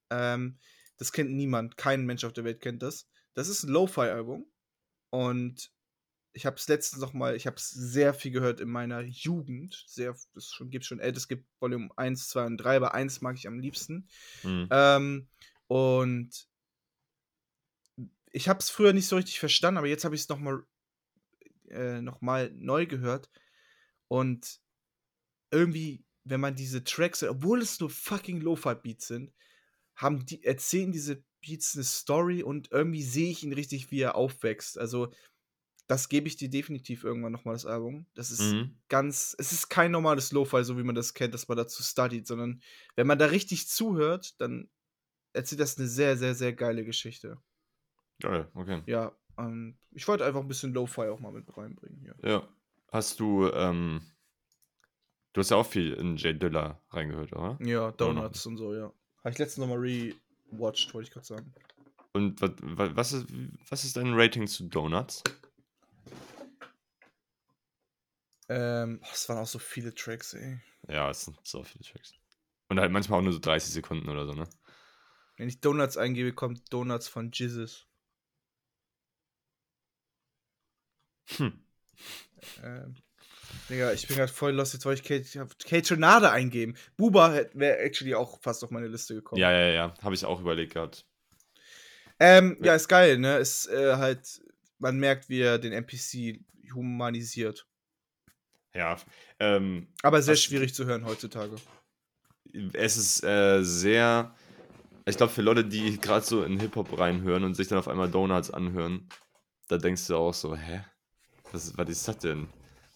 Ähm, das kennt niemand, kein Mensch auf der Welt kennt das. Das ist ein Lo-Fi-Album. Und ich habe es letztens noch mal, ich habe es sehr viel gehört in meiner Jugend. Sehr, das schon, gibt schon älter, es gibt Volume 1, 2 und 3, aber 1 mag ich am liebsten. mhm. Ähm, und ich habe es früher nicht so richtig verstanden, aber jetzt habe ich es nochmal äh, noch mal neu gehört. Und irgendwie, wenn man diese Tracks, obwohl es nur fucking Lo-Fi-Beats sind, haben die, erzählen diese Beats eine Story und irgendwie sehe ich ihn richtig, wie er aufwächst. Also, das gebe ich dir definitiv irgendwann nochmal, das Album. Das ist Mhm. ganz, es ist kein normales Lo-Fi, so wie man das kennt, dass man dazu studied, sondern wenn man da richtig zuhört, dann erzählt das eine sehr, sehr, sehr geile Geschichte. Geil, okay. Ja, ähm, ich wollte einfach ein bisschen Lo-Fi auch mal mit reinbringen hier. Ja. Hast du, ähm, du hast ja auch viel in Jay Dilla reingehört, oder? Ja, Donuts und so, ja. Habe ich letztens nochmal rewatcht, wollte ich gerade sagen. Und was, was, ist, was ist dein Rating zu Donuts? Ähm, oh, es waren auch so viele Tracks, ey. Ja, es sind so viele Tracks. Und halt manchmal auch nur so 30 Sekunden oder so, ne? Wenn ich Donuts eingebe, kommt Donuts von Jesus. Hm. Ähm, Digga, ich bin gerade voll lost, jetzt wollte ich Kate, Kate eingeben. Buba wäre actually auch fast auf meine Liste gekommen. Ja, ja, ja. Habe ich auch überlegt gehabt. Ähm, ja, ist geil, ne? Ist äh, halt, man merkt, wie er den NPC humanisiert. Ja. Ähm, Aber sehr schwierig zu hören heutzutage. es ist äh, sehr. Ich glaube, für Leute, die gerade so in Hip-Hop reinhören und sich dann auf einmal Donuts anhören, da denkst du auch so, hä? Was, was ist das denn?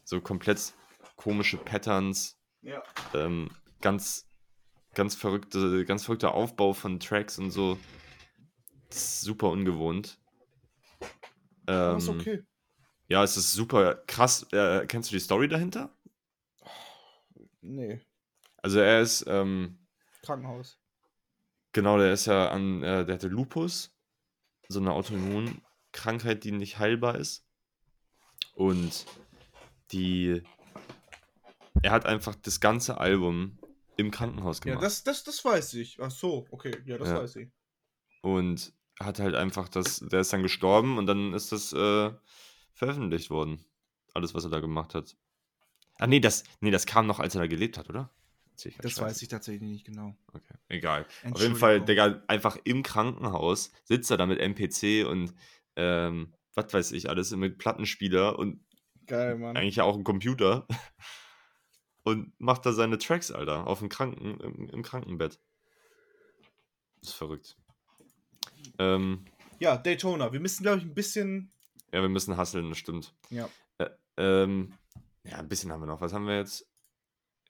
So komplett komische Patterns, Ja. ähm, ganz, ganz verrückte, ganz verrückter Aufbau von Tracks und so. Das ist super ungewohnt. Aber ist Ähm, okay. Ja, es ist super krass. Äh, kennst du die Story dahinter? Nee. Also er ist, ähm, Krankenhaus. Genau, der ist ja an, äh, der hatte Lupus, so eine Autoimmunkrankheit, die nicht heilbar ist. Und die, er hat einfach das ganze Album im Krankenhaus Ja, gemacht. das, das, das weiß ich. Ach so, okay. Ja, das Ja. weiß ich. Und hat halt einfach das, der ist dann gestorben und dann ist das äh, veröffentlicht worden. Alles, was er da gemacht hat. Ah, nee, das, nee, das kam noch, als er da gelebt hat, oder? Ich Das weiß ich tatsächlich nicht genau. Okay, egal. Auf jeden Fall. Digga, einfach im Krankenhaus sitzt er da mit MPC und ähm, was weiß ich alles, mit Plattenspieler und Geil, Mann. eigentlich ja auch ein Computer und macht da seine Tracks, Alter, auf dem Kranken, im, im Krankenbett. Das ist verrückt. Ähm, Ja, Daytona. Wir müssen, glaube ich, ein bisschen. Ja, wir müssen hasseln, das stimmt. Ja. Äh, ähm, ja, ein bisschen haben wir noch. Was haben wir jetzt?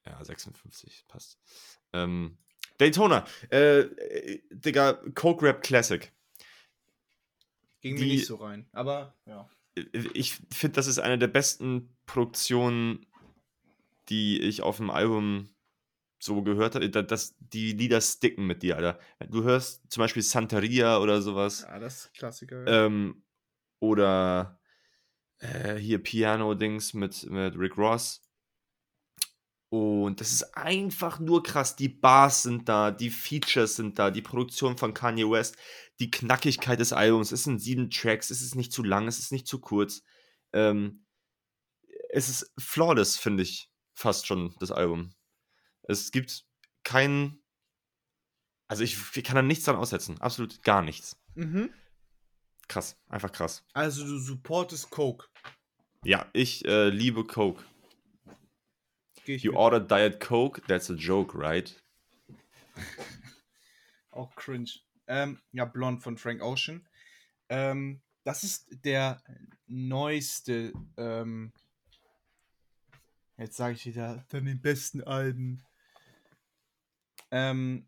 Ja, 56, passt. Ähm, Daytona. Äh, äh, Digga, Coke Rap Classic. Ging Die- mir nicht so rein. Aber, ja. ich finde, das ist eine der besten Produktionen, die ich auf dem Album so gehört habe. Da- Das, die Lieder sticken mit dir, Alter. Du hörst zum Beispiel Santeria oder sowas. Ja, das ist Klassiker. Ähm, oder äh, hier Piano-Dings mit, mit Rick Ross. Und das ist einfach nur krass. Die Bars sind da, die Features sind da, die Produktion von Kanye West, die Knackigkeit des Albums. Es sind sieben Tracks, es ist nicht zu lang, es ist nicht zu kurz. Ähm, es ist flawless, finde ich, fast schon, das Album. Es gibt keinen. Also ich, ich kann da nichts dran aussetzen. Absolut gar nichts. mhm. Krass, einfach krass. Also, du supportest Coke. Ja, ich äh, liebe Coke. You mit. ordered Diet Coke, that's a joke, right? Auch cringe. Ähm, ja, Blond von Frank Ocean. Ähm, das ist der neueste, ähm, jetzt sage ich wieder, von den besten Alben. Ähm,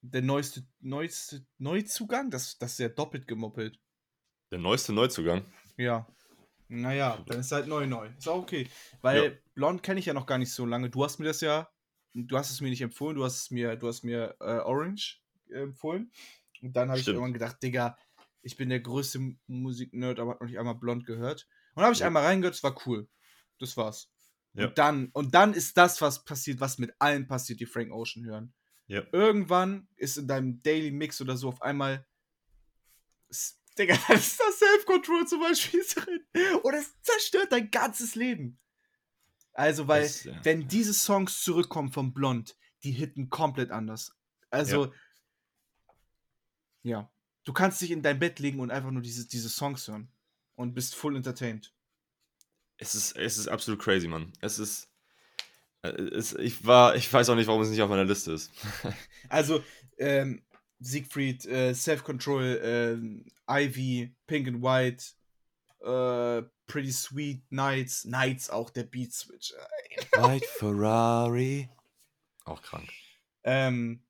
der neueste, neueste Neuzugang, das, das ist ja doppelt gemoppelt. Der neueste Neuzugang. Ja. Naja, dann ist halt neu neu. Ist auch okay. Weil Ja. Blond kenne ich ja noch gar nicht so lange. Du hast mir das ja, du hast es mir nicht empfohlen, du hast es mir, du hast mir äh, Orange äh, empfohlen. Und dann habe ich irgendwann gedacht, Digga, ich bin der größte Musik-Nerd, aber hab noch nicht einmal Blond gehört. Und dann habe ich Ja. einmal reingehört, es war cool. Das war's. Ja. Und dann, und dann ist das, was passiert, was mit allen passiert, die Frank Ocean hören. Irgendwann ist in deinem Daily Mix oder so auf einmal. Digga, da ist das Self-Control zum Beispiel drin. Und es zerstört dein ganzes Leben. Also, weil, Das, ja. wenn diese Songs zurückkommen vom Blond, die hitten komplett anders. Also, ja. Du kannst dich in dein Bett legen und einfach nur diese, diese Songs hören. Und bist full entertained. Es ist, es ist absolut crazy, Mann. Es ist. äh, Es, ich, war, ich weiß auch nicht, warum es nicht auf meiner Liste ist. Also, ähm, Siegfried, äh, Self-Control, ähm, Ivy, Pink and White, äh, Pretty Sweet, Nights, Nights auch der Beat Switch. White Ferrari. Auch krank. Ähm,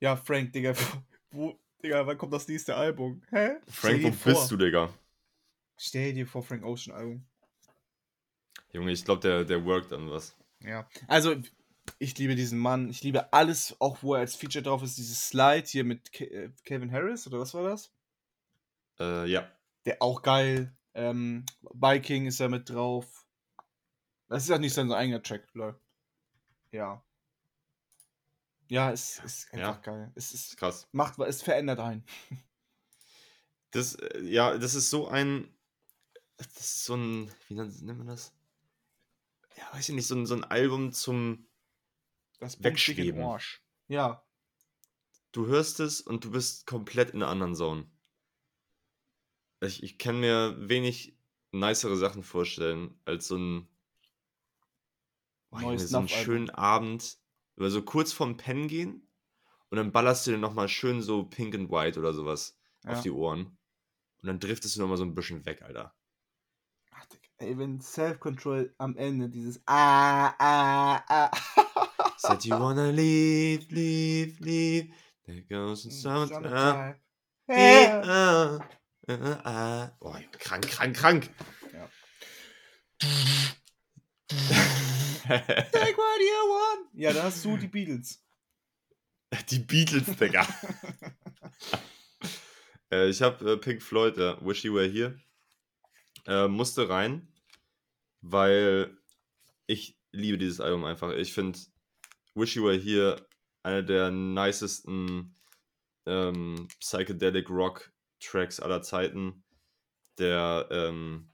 ja, Frank, Digga, wo, Digga, wann kommt das nächste Album? Hä? Frank, wo vor. bist du, Digga? Stell dir vor, Frank Ocean Album. Junge, ich glaube, der, der worked an was. Ja. Also, ich liebe diesen Mann. Ich liebe alles, auch wo er als Feature drauf ist. Dieses Slide hier mit Ke äh, Harris, oder was war das? Äh, ja. Der auch geil. Ähm, Biking ist er mit drauf. Das ist ja nicht sein eigener Track, lol. Ja. Ja, es ist Ja. einfach geil. Es Ist krass. macht, es verändert einen. Das, äh, ja, das ist so ein. Das ist so ein. Wie nennt nennt man das? Ja, weiß ich nicht, so ein, so ein Album zum. Das Wegschweben. Ja. Du hörst es und du bist komplett in einer anderen Zone. Ich, ich kann mir wenig nicere Sachen vorstellen, als so ein. Junge, Neues so einen schönen Abend, oder so kurz vorm Pennen gehen und dann ballerst du dir nochmal schön so Pink and White oder sowas Ja. auf die Ohren. Und dann driftest du nochmal so ein bisschen weg, Alter. Ach, Digga, ey, wenn Self-Control am Ende dieses Ah, ah, ah. Said you wanna leave, leave, leave. There goes the summertime. Summertime. Hey, Yeah. ah, ah, ah. Boah, krank, krank, krank. Ja. Take what you want. Ja, da hast du die Beatles. Die Beatles, Digga. äh, ich habe äh, Pink Floyd, äh, Wish You Were Here, äh, musste rein, weil ich liebe dieses Album einfach. Ich finde Wish You Were Here einer der nicesten ähm, Psychedelic Rock Tracks aller Zeiten. Der, ähm,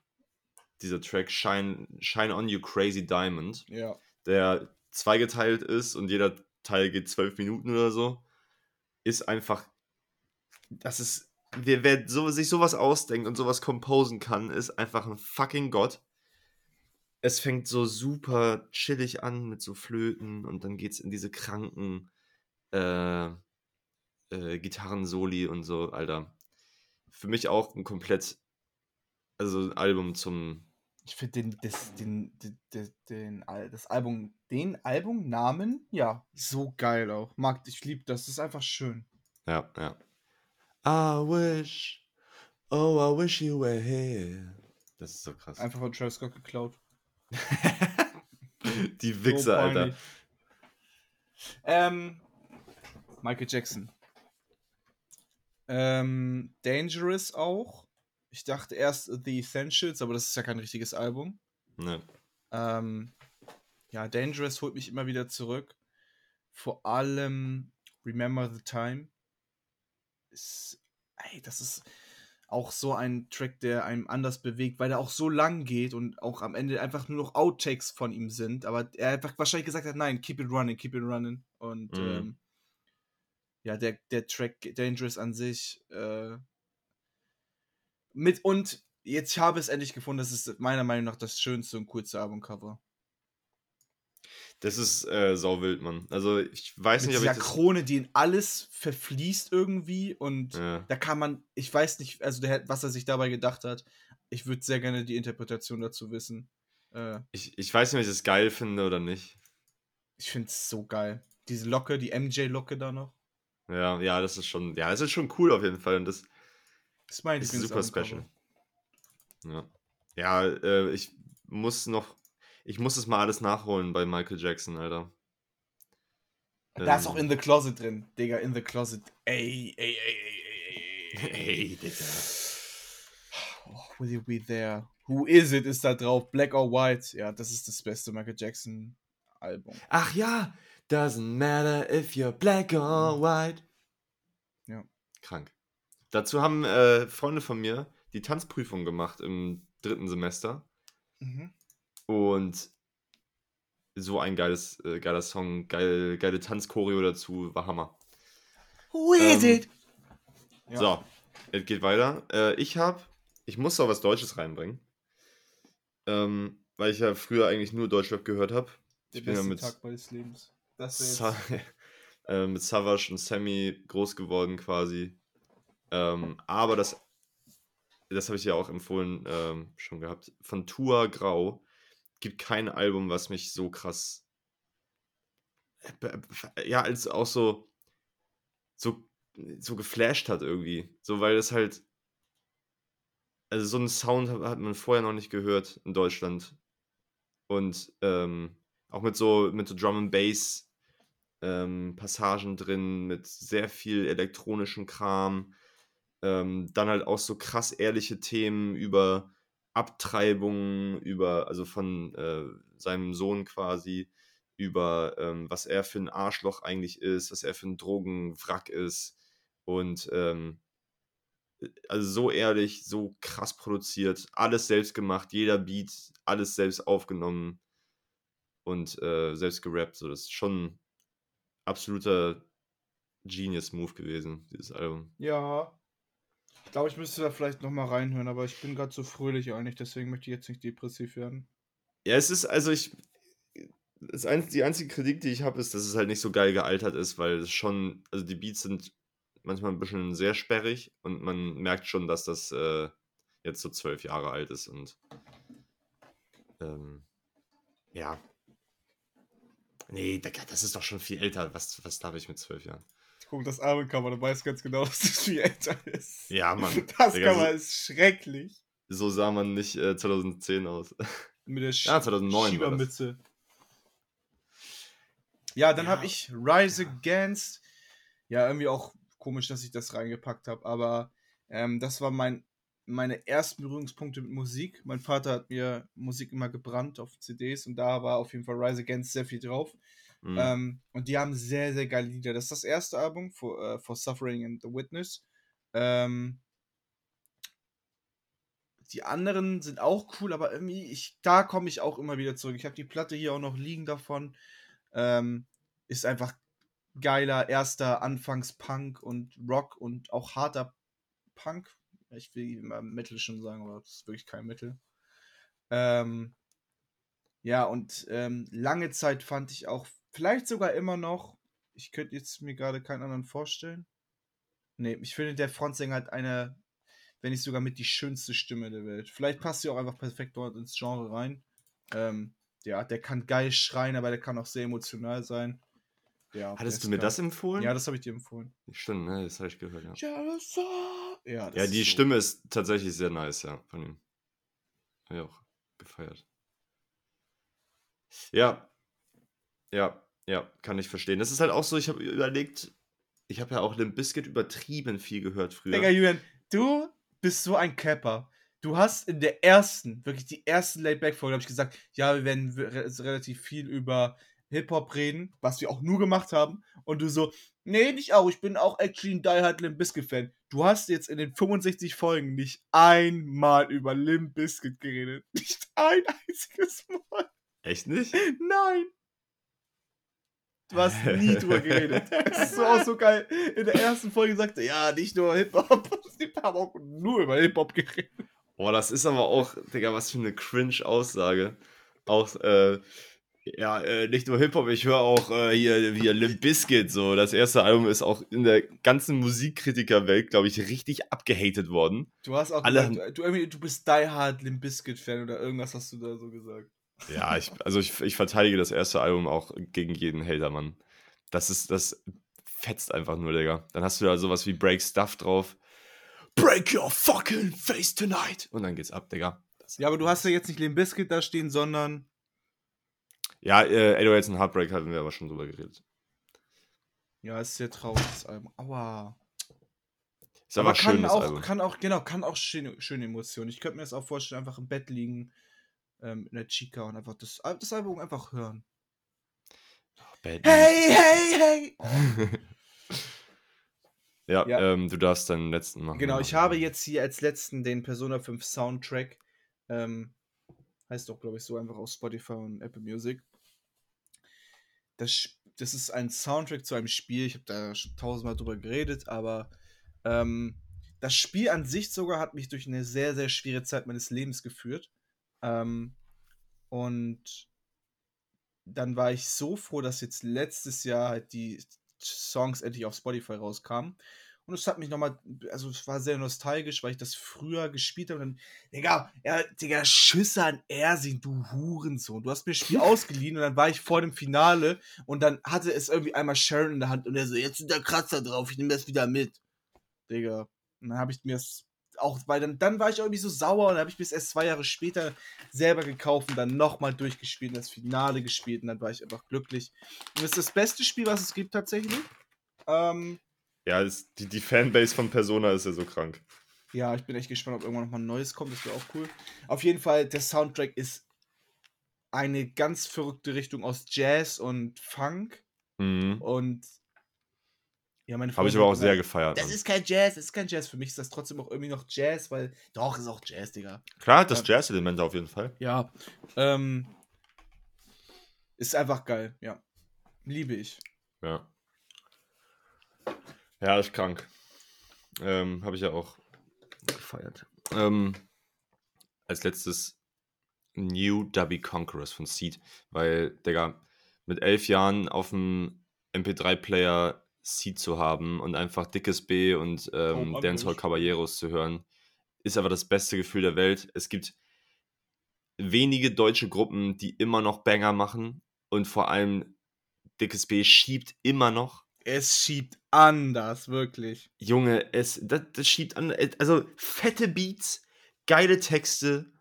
dieser Track Shine, Shine On You Crazy Diamond Ja. der zweigeteilt ist und jeder Teil geht zwölf Minuten oder so, ist einfach, das ist, wer, wer so, sich sowas ausdenkt und sowas composen kann, ist einfach ein fucking Gott. Es fängt so super chillig an mit so Flöten und dann geht's in diese kranken äh, äh, Gitarrensoli und so, Alter. Für mich auch ein komplett, also ein Album zum, Ich finde den, das, den, den, den, den, das Album, den Albumnamen, ja, so geil auch. Mag, ich liebe das, das ist einfach schön. Ja, ja. I wish, oh, I wish you were here. Das ist so krass. Einfach von Travis Scott geklaut. Die Wichser, Alter. peinlich. Ähm, Michael Jackson. Ähm, Dangerous auch. Ich dachte erst The Essentials, aber das ist ja kein richtiges Album. Ne. Ähm, ja, Dangerous holt mich immer wieder zurück. Vor allem Remember the Time. Ist, ey, das ist auch so ein Track, der einem anders bewegt, weil der auch so lang geht und auch am Ende einfach nur noch Outtakes von ihm sind. Aber er einfach wahrscheinlich gesagt hat, nein, keep it running, keep it running. Und Mhm. ähm, ja, der, der Track Dangerous an sich. Äh, mit und jetzt habe ich es endlich gefunden, das ist meiner Meinung nach das schönste und coolste Albumcover. Das ist äh, sauwild, Mann. Also, ich weiß Mit nicht, ob ich das. Krone, die in alles verfließt irgendwie und Ja. da kann man, ich weiß nicht, also der, was er sich dabei gedacht hat. Ich würde sehr gerne die Interpretation dazu wissen. Äh, Ich, ich weiß nicht, ob ich das geil finde oder nicht. ich finde es so geil. Diese Locke, die MJ-Locke da noch. Ja, ja, das ist schon, ja, das ist schon cool auf jeden Fall. Und das Das ist mein ist super special. Ja, ja äh, ich muss noch, ich muss es mal alles nachholen bei Michael Jackson, Alter. Da ist Ähm, auch In the Closet drin, Digga, In the Closet. Ey, ey, ey, ey, ey, ey. Ey, Digga. Oh, will you be there? Who is it ist da drauf. Black or White. Ja, das ist das beste Michael Jackson Album. Ach ja, doesn't matter if you're black or white. Ja. Krank. Dazu haben äh, Freunde von mir die Tanzprüfung gemacht im dritten Semester. Mhm. Und so ein geiles, äh, geiler Song, geil, geile Tanzchoreo dazu, war Hammer. Who is it? Ja. So, es geht weiter. Äh, ich hab, ich muss auch was Deutsches reinbringen. Ähm, weil ich ja früher eigentlich nur Deutschrap gehört habe. Der Ich bin ja mit, Tag meines Lebens. Das Sa äh, mit Savage und Sammy groß geworden quasi. Ähm, aber das, das habe ich ja auch empfohlen ähm, schon gehabt. Von Tua Grau gibt kein Album, was mich so krass. Ja, als auch so, so so geflasht hat irgendwie. So, weil es halt. Also, so einen Sound hat, hat man vorher noch nicht gehört in Deutschland. Und ähm, auch mit so, mit so Drum and Bass ähm, Passagen drin, mit sehr viel elektronischen Kram. Ähm, dann halt auch so krass ehrliche Themen über Abtreibung, über, also von äh, seinem Sohn quasi, über ähm, was er für ein Arschloch eigentlich ist, was er für ein Drogenwrack ist. Und ähm, also so ehrlich, so krass produziert, alles selbst gemacht, jeder Beat, alles selbst aufgenommen und äh, selbst gerappt. So, das ist schon absoluter Genius-Move gewesen, dieses Album. Ja. Glaube, ich müsste da vielleicht nochmal reinhören, aber ich bin gerade so fröhlich eigentlich, deswegen möchte ich jetzt nicht depressiv werden. Ja, es ist, also ich. Das ein, die einzige Kritik, die ich habe, ist, dass es halt nicht so geil gealtert ist, weil es schon, also die Beats sind manchmal ein bisschen sehr sperrig und man merkt schon, dass das äh, jetzt so zwölf Jahre alt ist und ähm, ja. Nee, das ist doch schon viel älter. Was, was darf ich mit zwölf Jahren? Guck das Albumcover, du weißt ganz genau, dass das viel älter ist. Ja, Mann. Das Digga, Cover so- ist schrecklich. So sah man nicht äh, 2010 aus. Mit der Sch Ja, 2009 war das. Schiebermütze. Ja, dann Ja. habe ich Rise Against. Ja, irgendwie auch komisch, dass ich das reingepackt habe, aber ähm, das war mein, meine ersten Berührungspunkte mit Musik. Mein Vater hat mir Musik immer gebrannt auf CDs und da war auf jeden Fall Rise Against sehr viel drauf. Mhm. Ähm, und die haben sehr, sehr geile Lieder. Das ist das erste Album, For, äh, For Suffering and the Witness. Ähm, die anderen sind auch cool, aber irgendwie, ich, da komme ich auch immer wieder zurück. Ich habe die Platte hier auch noch liegen davon. Ähm, ist einfach geiler erster Anfangs-Punk und Rock und auch harter Punk. Ich will immer Metal schon sagen, aber das ist wirklich kein Metal. Ähm, ja, und ähm, lange Zeit fand ich auch, vielleicht sogar immer noch, ich könnte jetzt mir gerade keinen anderen vorstellen. Nee, ich finde, der Frontsänger hat eine, wenn nicht sogar mit die schönste Stimme der Welt. Vielleicht passt sie auch einfach perfekt dort ins Genre rein. Ähm, ja, der kann geil schreien, aber der kann auch sehr emotional sein. Ja, Hattest ist du mir geil. das empfohlen? Ja, das habe ich dir empfohlen. Stimmt, ne? Das habe ich gehört, ja. Ja, Ja, ist die so- Stimme ist tatsächlich sehr nice, ja, von ihm. Habe ich auch gefeiert. Ja. Ja, ja, kann ich verstehen. Das ist halt auch so, ich habe überlegt, ich habe ja auch Limp Bizkit übertrieben viel gehört früher. Digga, Julian, du bist so ein Capper. Du hast in der ersten, wirklich die ersten Laid-Back-Folge, habe ich gesagt, ja, wir werden re relativ viel über Hip-Hop reden, was wir auch nur gemacht haben. Und du so, nee, nicht auch, ich bin auch actually ein Die Hard Limp Bizkit-Fan. Du hast jetzt in den 65 Folgen nicht einmal über Limp Bizkit geredet. Nicht ein einziges Mal. Echt nicht? Nein. Du hast nie drüber geredet. Es ist so auch so geil. In der ersten Folge sagte ja, nicht nur Hip-Hop. Die haben auch nur über Hip-Hop geredet. Boah, das ist aber auch, Digga, was für eine Cringe-Aussage. Auch, äh, ja, äh, nicht nur Hip-Hop, ich höre auch äh, hier, hier Limp Bizkit, so. Das erste Album ist auch in der ganzen Musikkritikerwelt, glaube ich, richtig abgehatet worden. Du hast auch Alle gesagt, du, du bist Die Hard Limp Bizkit-Fan oder irgendwas hast du da so gesagt. Ja, ich, also ich, ich verteidige das erste Album auch gegen jeden Hater, Mann. Das ist, das fetzt einfach nur, Digga. Dann hast du da sowas wie Break Stuff drauf. Break your fucking face tonight. Und dann geht's ab, Digga. Das, Ja, aber du hast ja jetzt nicht Limp Bizkit da stehen, sondern ja, äh, 808s und Heartbreak hatten wir aber schon drüber geredet. ja, ist sehr traurig, das Album. Aua. Ist aber, schön, kann das auch, Album. kann auch, genau, kann auch schöne, schöne Emotionen. Ich könnte mir das auch vorstellen, einfach im Bett liegen, ähm, in der Chica und einfach das, das Album einfach hören. Bad Hey, hey, hey! Ja, Ja. Ähm, du darfst deinen letzten machen. Genau, ich habe jetzt hier als letzten den Persona 5 Soundtrack. Ähm, heißt doch, glaube ich, so einfach auf Spotify und Apple Music. Das, das ist ein Soundtrack zu einem Spiel. Ich habe da schon tausendmal drüber geredet, aber ähm, das Spiel an sich sogar hat mich durch eine sehr, sehr schwere Zeit meines Lebens geführt. Ähm, und dann war ich so froh, dass jetzt letztes Jahr halt die Songs endlich auf Spotify rauskamen. Und es hat mich nochmal, also es war sehr nostalgisch, weil ich das früher gespielt habe. Und dann, Digga, ja, Digga, Schüsse an Ersin, du Hurensohn. Du hast mir das Spiel ausgeliehen und dann war ich vor dem Finale und dann hatte es irgendwie einmal Sharon in der Hand und er so, jetzt sind da Kratzer drauf, ich nehme das wieder mit. Digga. Und dann habe ich mir das auch, weil dann, dann war ich irgendwie so sauer und habe ich bis erst zwei Jahre später selber gekauft und dann nochmal durchgespielt und das Finale gespielt und dann war ich einfach glücklich. Und das ist das beste Spiel, was es gibt tatsächlich. Ähm, Ja, es, die, die Fanbase von Persona ist ja so krank. ja, ich bin echt gespannt, ob irgendwann nochmal ein neues kommt, das wäre auch cool. Auf jeden Fall, der Soundtrack ist eine ganz verrückte Richtung aus Jazz und Funk Mhm. und ja, meine Habe ich aber auch sehr gefeiert. Das Mann. ist kein Jazz, das ist kein Jazz. Für mich ist das trotzdem auch irgendwie noch Jazz, weil. Doch, ist auch Jazz, Digga. Klar hat das Ja. Jazz-Element auf jeden Fall. Ja. Ähm, ist einfach geil, ja. Liebe ich. Ja. Ja, ist krank. Ähm, Habe ich ja auch gefeiert. Ähm, als letztes New Dubby Conquerors von Seed, weil, Digga, mit elf Jahren auf dem MP3-Player Seed zu haben und einfach dickes B und ähm, Mann, Dancehall. Caballeros zu hören, ist aber das beste Gefühl der Welt. Es gibt wenige deutsche Gruppen, die immer noch Banger machen und vor allem dickes B schiebt immer noch. Es schiebt anders, wirklich. Junge, es das, das schiebt an, äh, also fette Beats, geile Texte,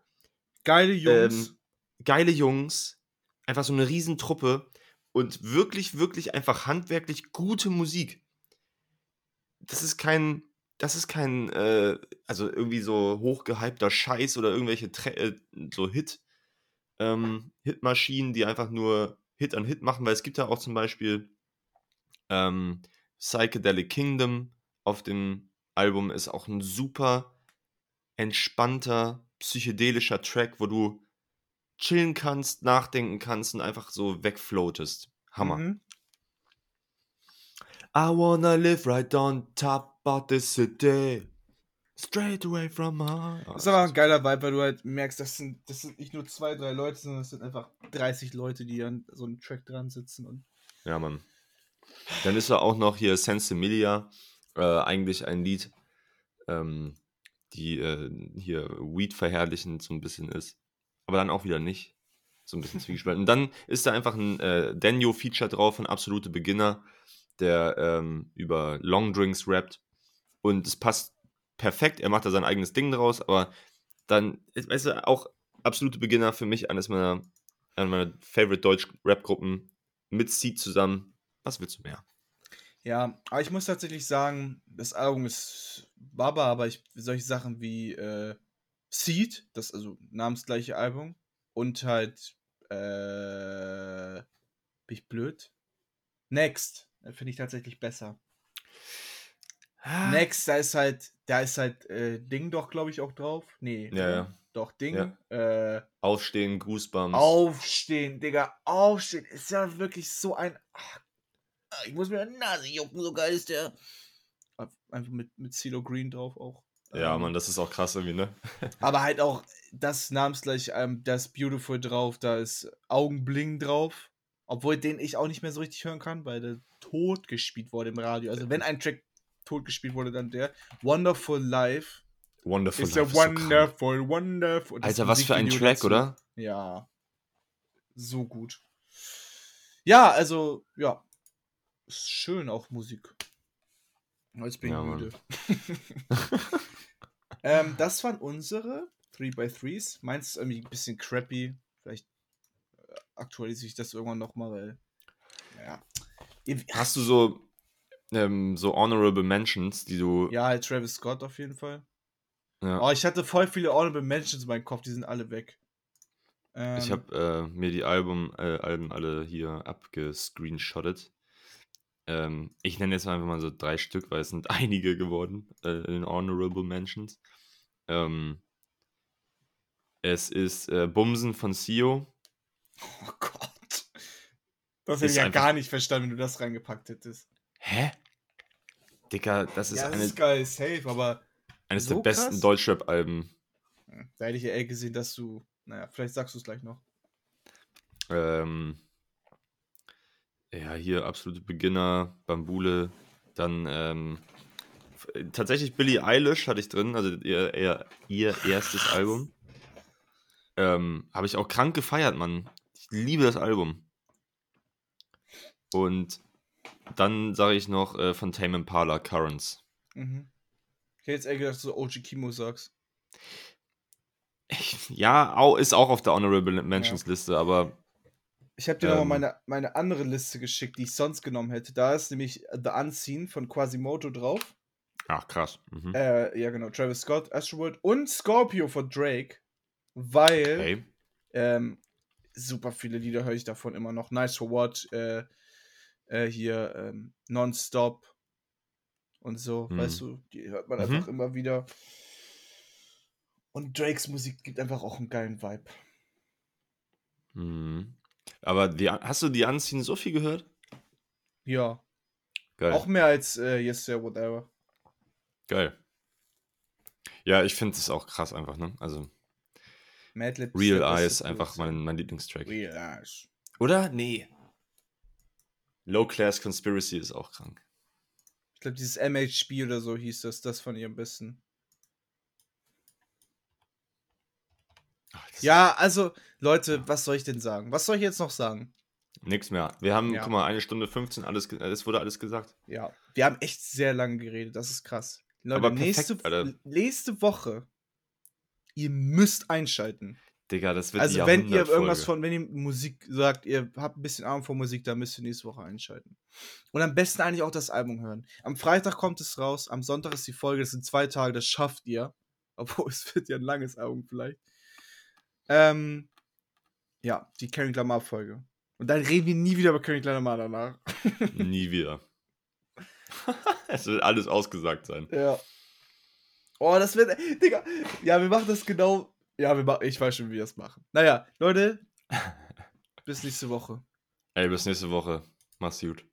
Geile Jungs. ähm, geile Jungs, einfach so eine Riesentruppe und wirklich, wirklich einfach handwerklich gute Musik. Das ist kein, das ist kein, äh, also irgendwie so hochgehypter Scheiß oder irgendwelche Tre äh, so Hit, ähm, Hitmaschinen, die einfach nur Hit an Hit machen, weil es gibt ja auch zum Beispiel ähm, Psychedelic Kingdom auf dem Album ist auch ein super entspannter, psychedelischer Track, wo du chillen kannst, nachdenken kannst und einfach so wegfloatest. Hammer. Mhm. I wanna live right on top of the city. Straight away from my. Das ist aber ein geiler Vibe, weil du halt merkst, das sind, das sind nicht nur zwei, drei Leute, sondern das sind einfach 30 Leute, die an so einem Track dran sitzen. Und Ja, Mann. Dann ist da auch noch hier Sensimilia, äh, eigentlich ein Lied, ähm, die äh, hier Weed verherrlichend so ein bisschen ist. Aber dann auch wieder nicht. So ein bisschen zwiegespalten. Und dann ist da einfach ein äh, Daniel-Feature drauf von Absolute Beginner, der ähm, über Long Drinks rappt. Und es passt perfekt. Er macht da sein eigenes Ding draus, aber dann, weißt du, auch Absolute Beginner für mich eines meiner, einer meiner Favorite Deutsch-Rap-Gruppen mit Seed zusammen. Was willst du mehr? ja, aber ich muss tatsächlich sagen, das Album ist Baba, aber ich solche Sachen wie äh, Seed, das also namensgleiche Album, und halt äh, bin ich blöd? Next, äh, finde ich tatsächlich besser. Next, da ist halt, da ist halt äh, Ding doch, glaube ich, auch drauf. Nee. Ja, oder? ja. Doch, Ding. Äh, Aufstehen, Goosebumps. aufstehen, Digga, aufstehen. Ist ja wirklich so ein. Ach, ich muss mir die Nase jucken, so geil ist der. Einfach mit, mit CeeLo Green drauf auch. Ja, Ähm, Mann, das ist auch krass irgendwie, ne? Aber halt auch das namensgleich, ähm, das Beautiful drauf, da ist Augenbling drauf. Obwohl den ich auch nicht mehr so richtig hören kann, weil der tot gespielt wurde im Radio. Also wenn ein Track tot gespielt wurde, dann der. Wonderful Life. Wonderful. ist ja Life ist so krank. wonderful, wonderful. Das Alter, was für ein Track, dazu. oder? Ja. So gut. Ja, also, ja. Ist schön auch Musik. Jetzt bin ich Ja, müde. ähm, das waren unsere 3x3s. Meins ist irgendwie ein bisschen crappy. Vielleicht äh, aktualisiere ich das irgendwann nochmal, weil. Ja. Hast du so, ähm, so Honorable Mentions, die du. Ja, halt Travis Scott auf jeden Fall. Ja. Oh, ich hatte voll viele Honorable Mentions in meinem Kopf, die sind alle weg. Ähm, Ich habe äh, mir die Album, äh, Alben alle hier abgescreenshottet. Ähm, ich nenne jetzt einfach mal so drei Stück, weil es sind einige geworden äh, in Honorable Mentions. Ähm, es ist äh, Bumsen von Sio. Oh Gott. Das hätte Ist ich ja gar nicht verstanden, wenn du das reingepackt hättest. Hä? Dicker, das ist ja, das eine, ist geil, safe, aber eines so der besten krass? Deutschrap-Alben. hm, da hätte ich ja eher gesehen, dass du. Naja, vielleicht sagst du es gleich noch. Ähm, ja, hier absolute Beginner, Bambule, dann ähm, äh, tatsächlich Billie Eilish hatte ich drin, also ihr, ihr, ihr erstes Album. Ähm, Habe ich auch krank gefeiert, Mann. Ich liebe das Album. Und dann sage ich noch äh, von Tame Impala, Currents. Mhm. Ich hätte jetzt eher gedacht, dass du OG Kimo sagst. Ja, ist auch auf der Honorable Mentions Liste, aber Ich habe dir Ähm. nochmal meine, meine andere Liste geschickt, die ich sonst genommen hätte. Da ist nämlich The Unseen von Quasimodo drauf. ach krass. Mhm. Äh, ja, genau. Travis Scott, Astroworld und Scorpio von Drake. Weil Hey. ähm, super viele Lieder höre ich davon immer noch. Nice for What, äh, äh, hier ähm, Nonstop und so. Mhm. Weißt du, die hört man Mhm. einfach immer wieder. Und Drakes Musik gibt einfach auch einen geilen Vibe. Mhm. Aber die, hast du die Anziehen so viel gehört? Ja. Geil. Auch mehr als äh, Yes Sir Whatever. Geil. Ja, ich finde es auch krass einfach, ne? Also, Madlib Real Eyes, einfach mein, mein Lieblingstrack. Real Eyes. Oder? Nee. Low Class Conspiracy ist auch krank. Ich glaube, dieses MHB oder so hieß das, das von ihr am besten. Ach, Ja, also, Leute, was soll ich denn sagen? Was soll ich jetzt noch sagen? Nix mehr. Wir haben, Ja. guck mal, eine Stunde 15, alles, es wurde alles gesagt. Ja, wir haben echt sehr lange geredet, das ist krass. Leute, Aber perfekt, nächste, Alter. nächste Woche, ihr müsst einschalten. Digga, das wird Also, wenn ihr irgendwas von, wenn ihr Musik sagt, ihr habt ein bisschen Ahnung von Musik, dann müsst ihr nächste Woche einschalten. Und am besten eigentlich auch das Album hören. Am Freitag kommt es raus, am Sonntag ist die Folge, das sind zwei Tage, das schafft ihr. Obwohl, es wird ja ein langes Album vielleicht. Ähm, ja, die Karen Lamar-Folge. Und dann reden wir nie wieder über Karen Lamar danach. Nie wieder. es wird alles ausgesagt sein. Ja. Oh, das wird. Digga. Ja, wir machen das genau. Ja, wir machen. Ich weiß schon, wie wir das machen. Naja, Leute. bis nächste Woche. Ey, bis nächste Woche. Mach's gut.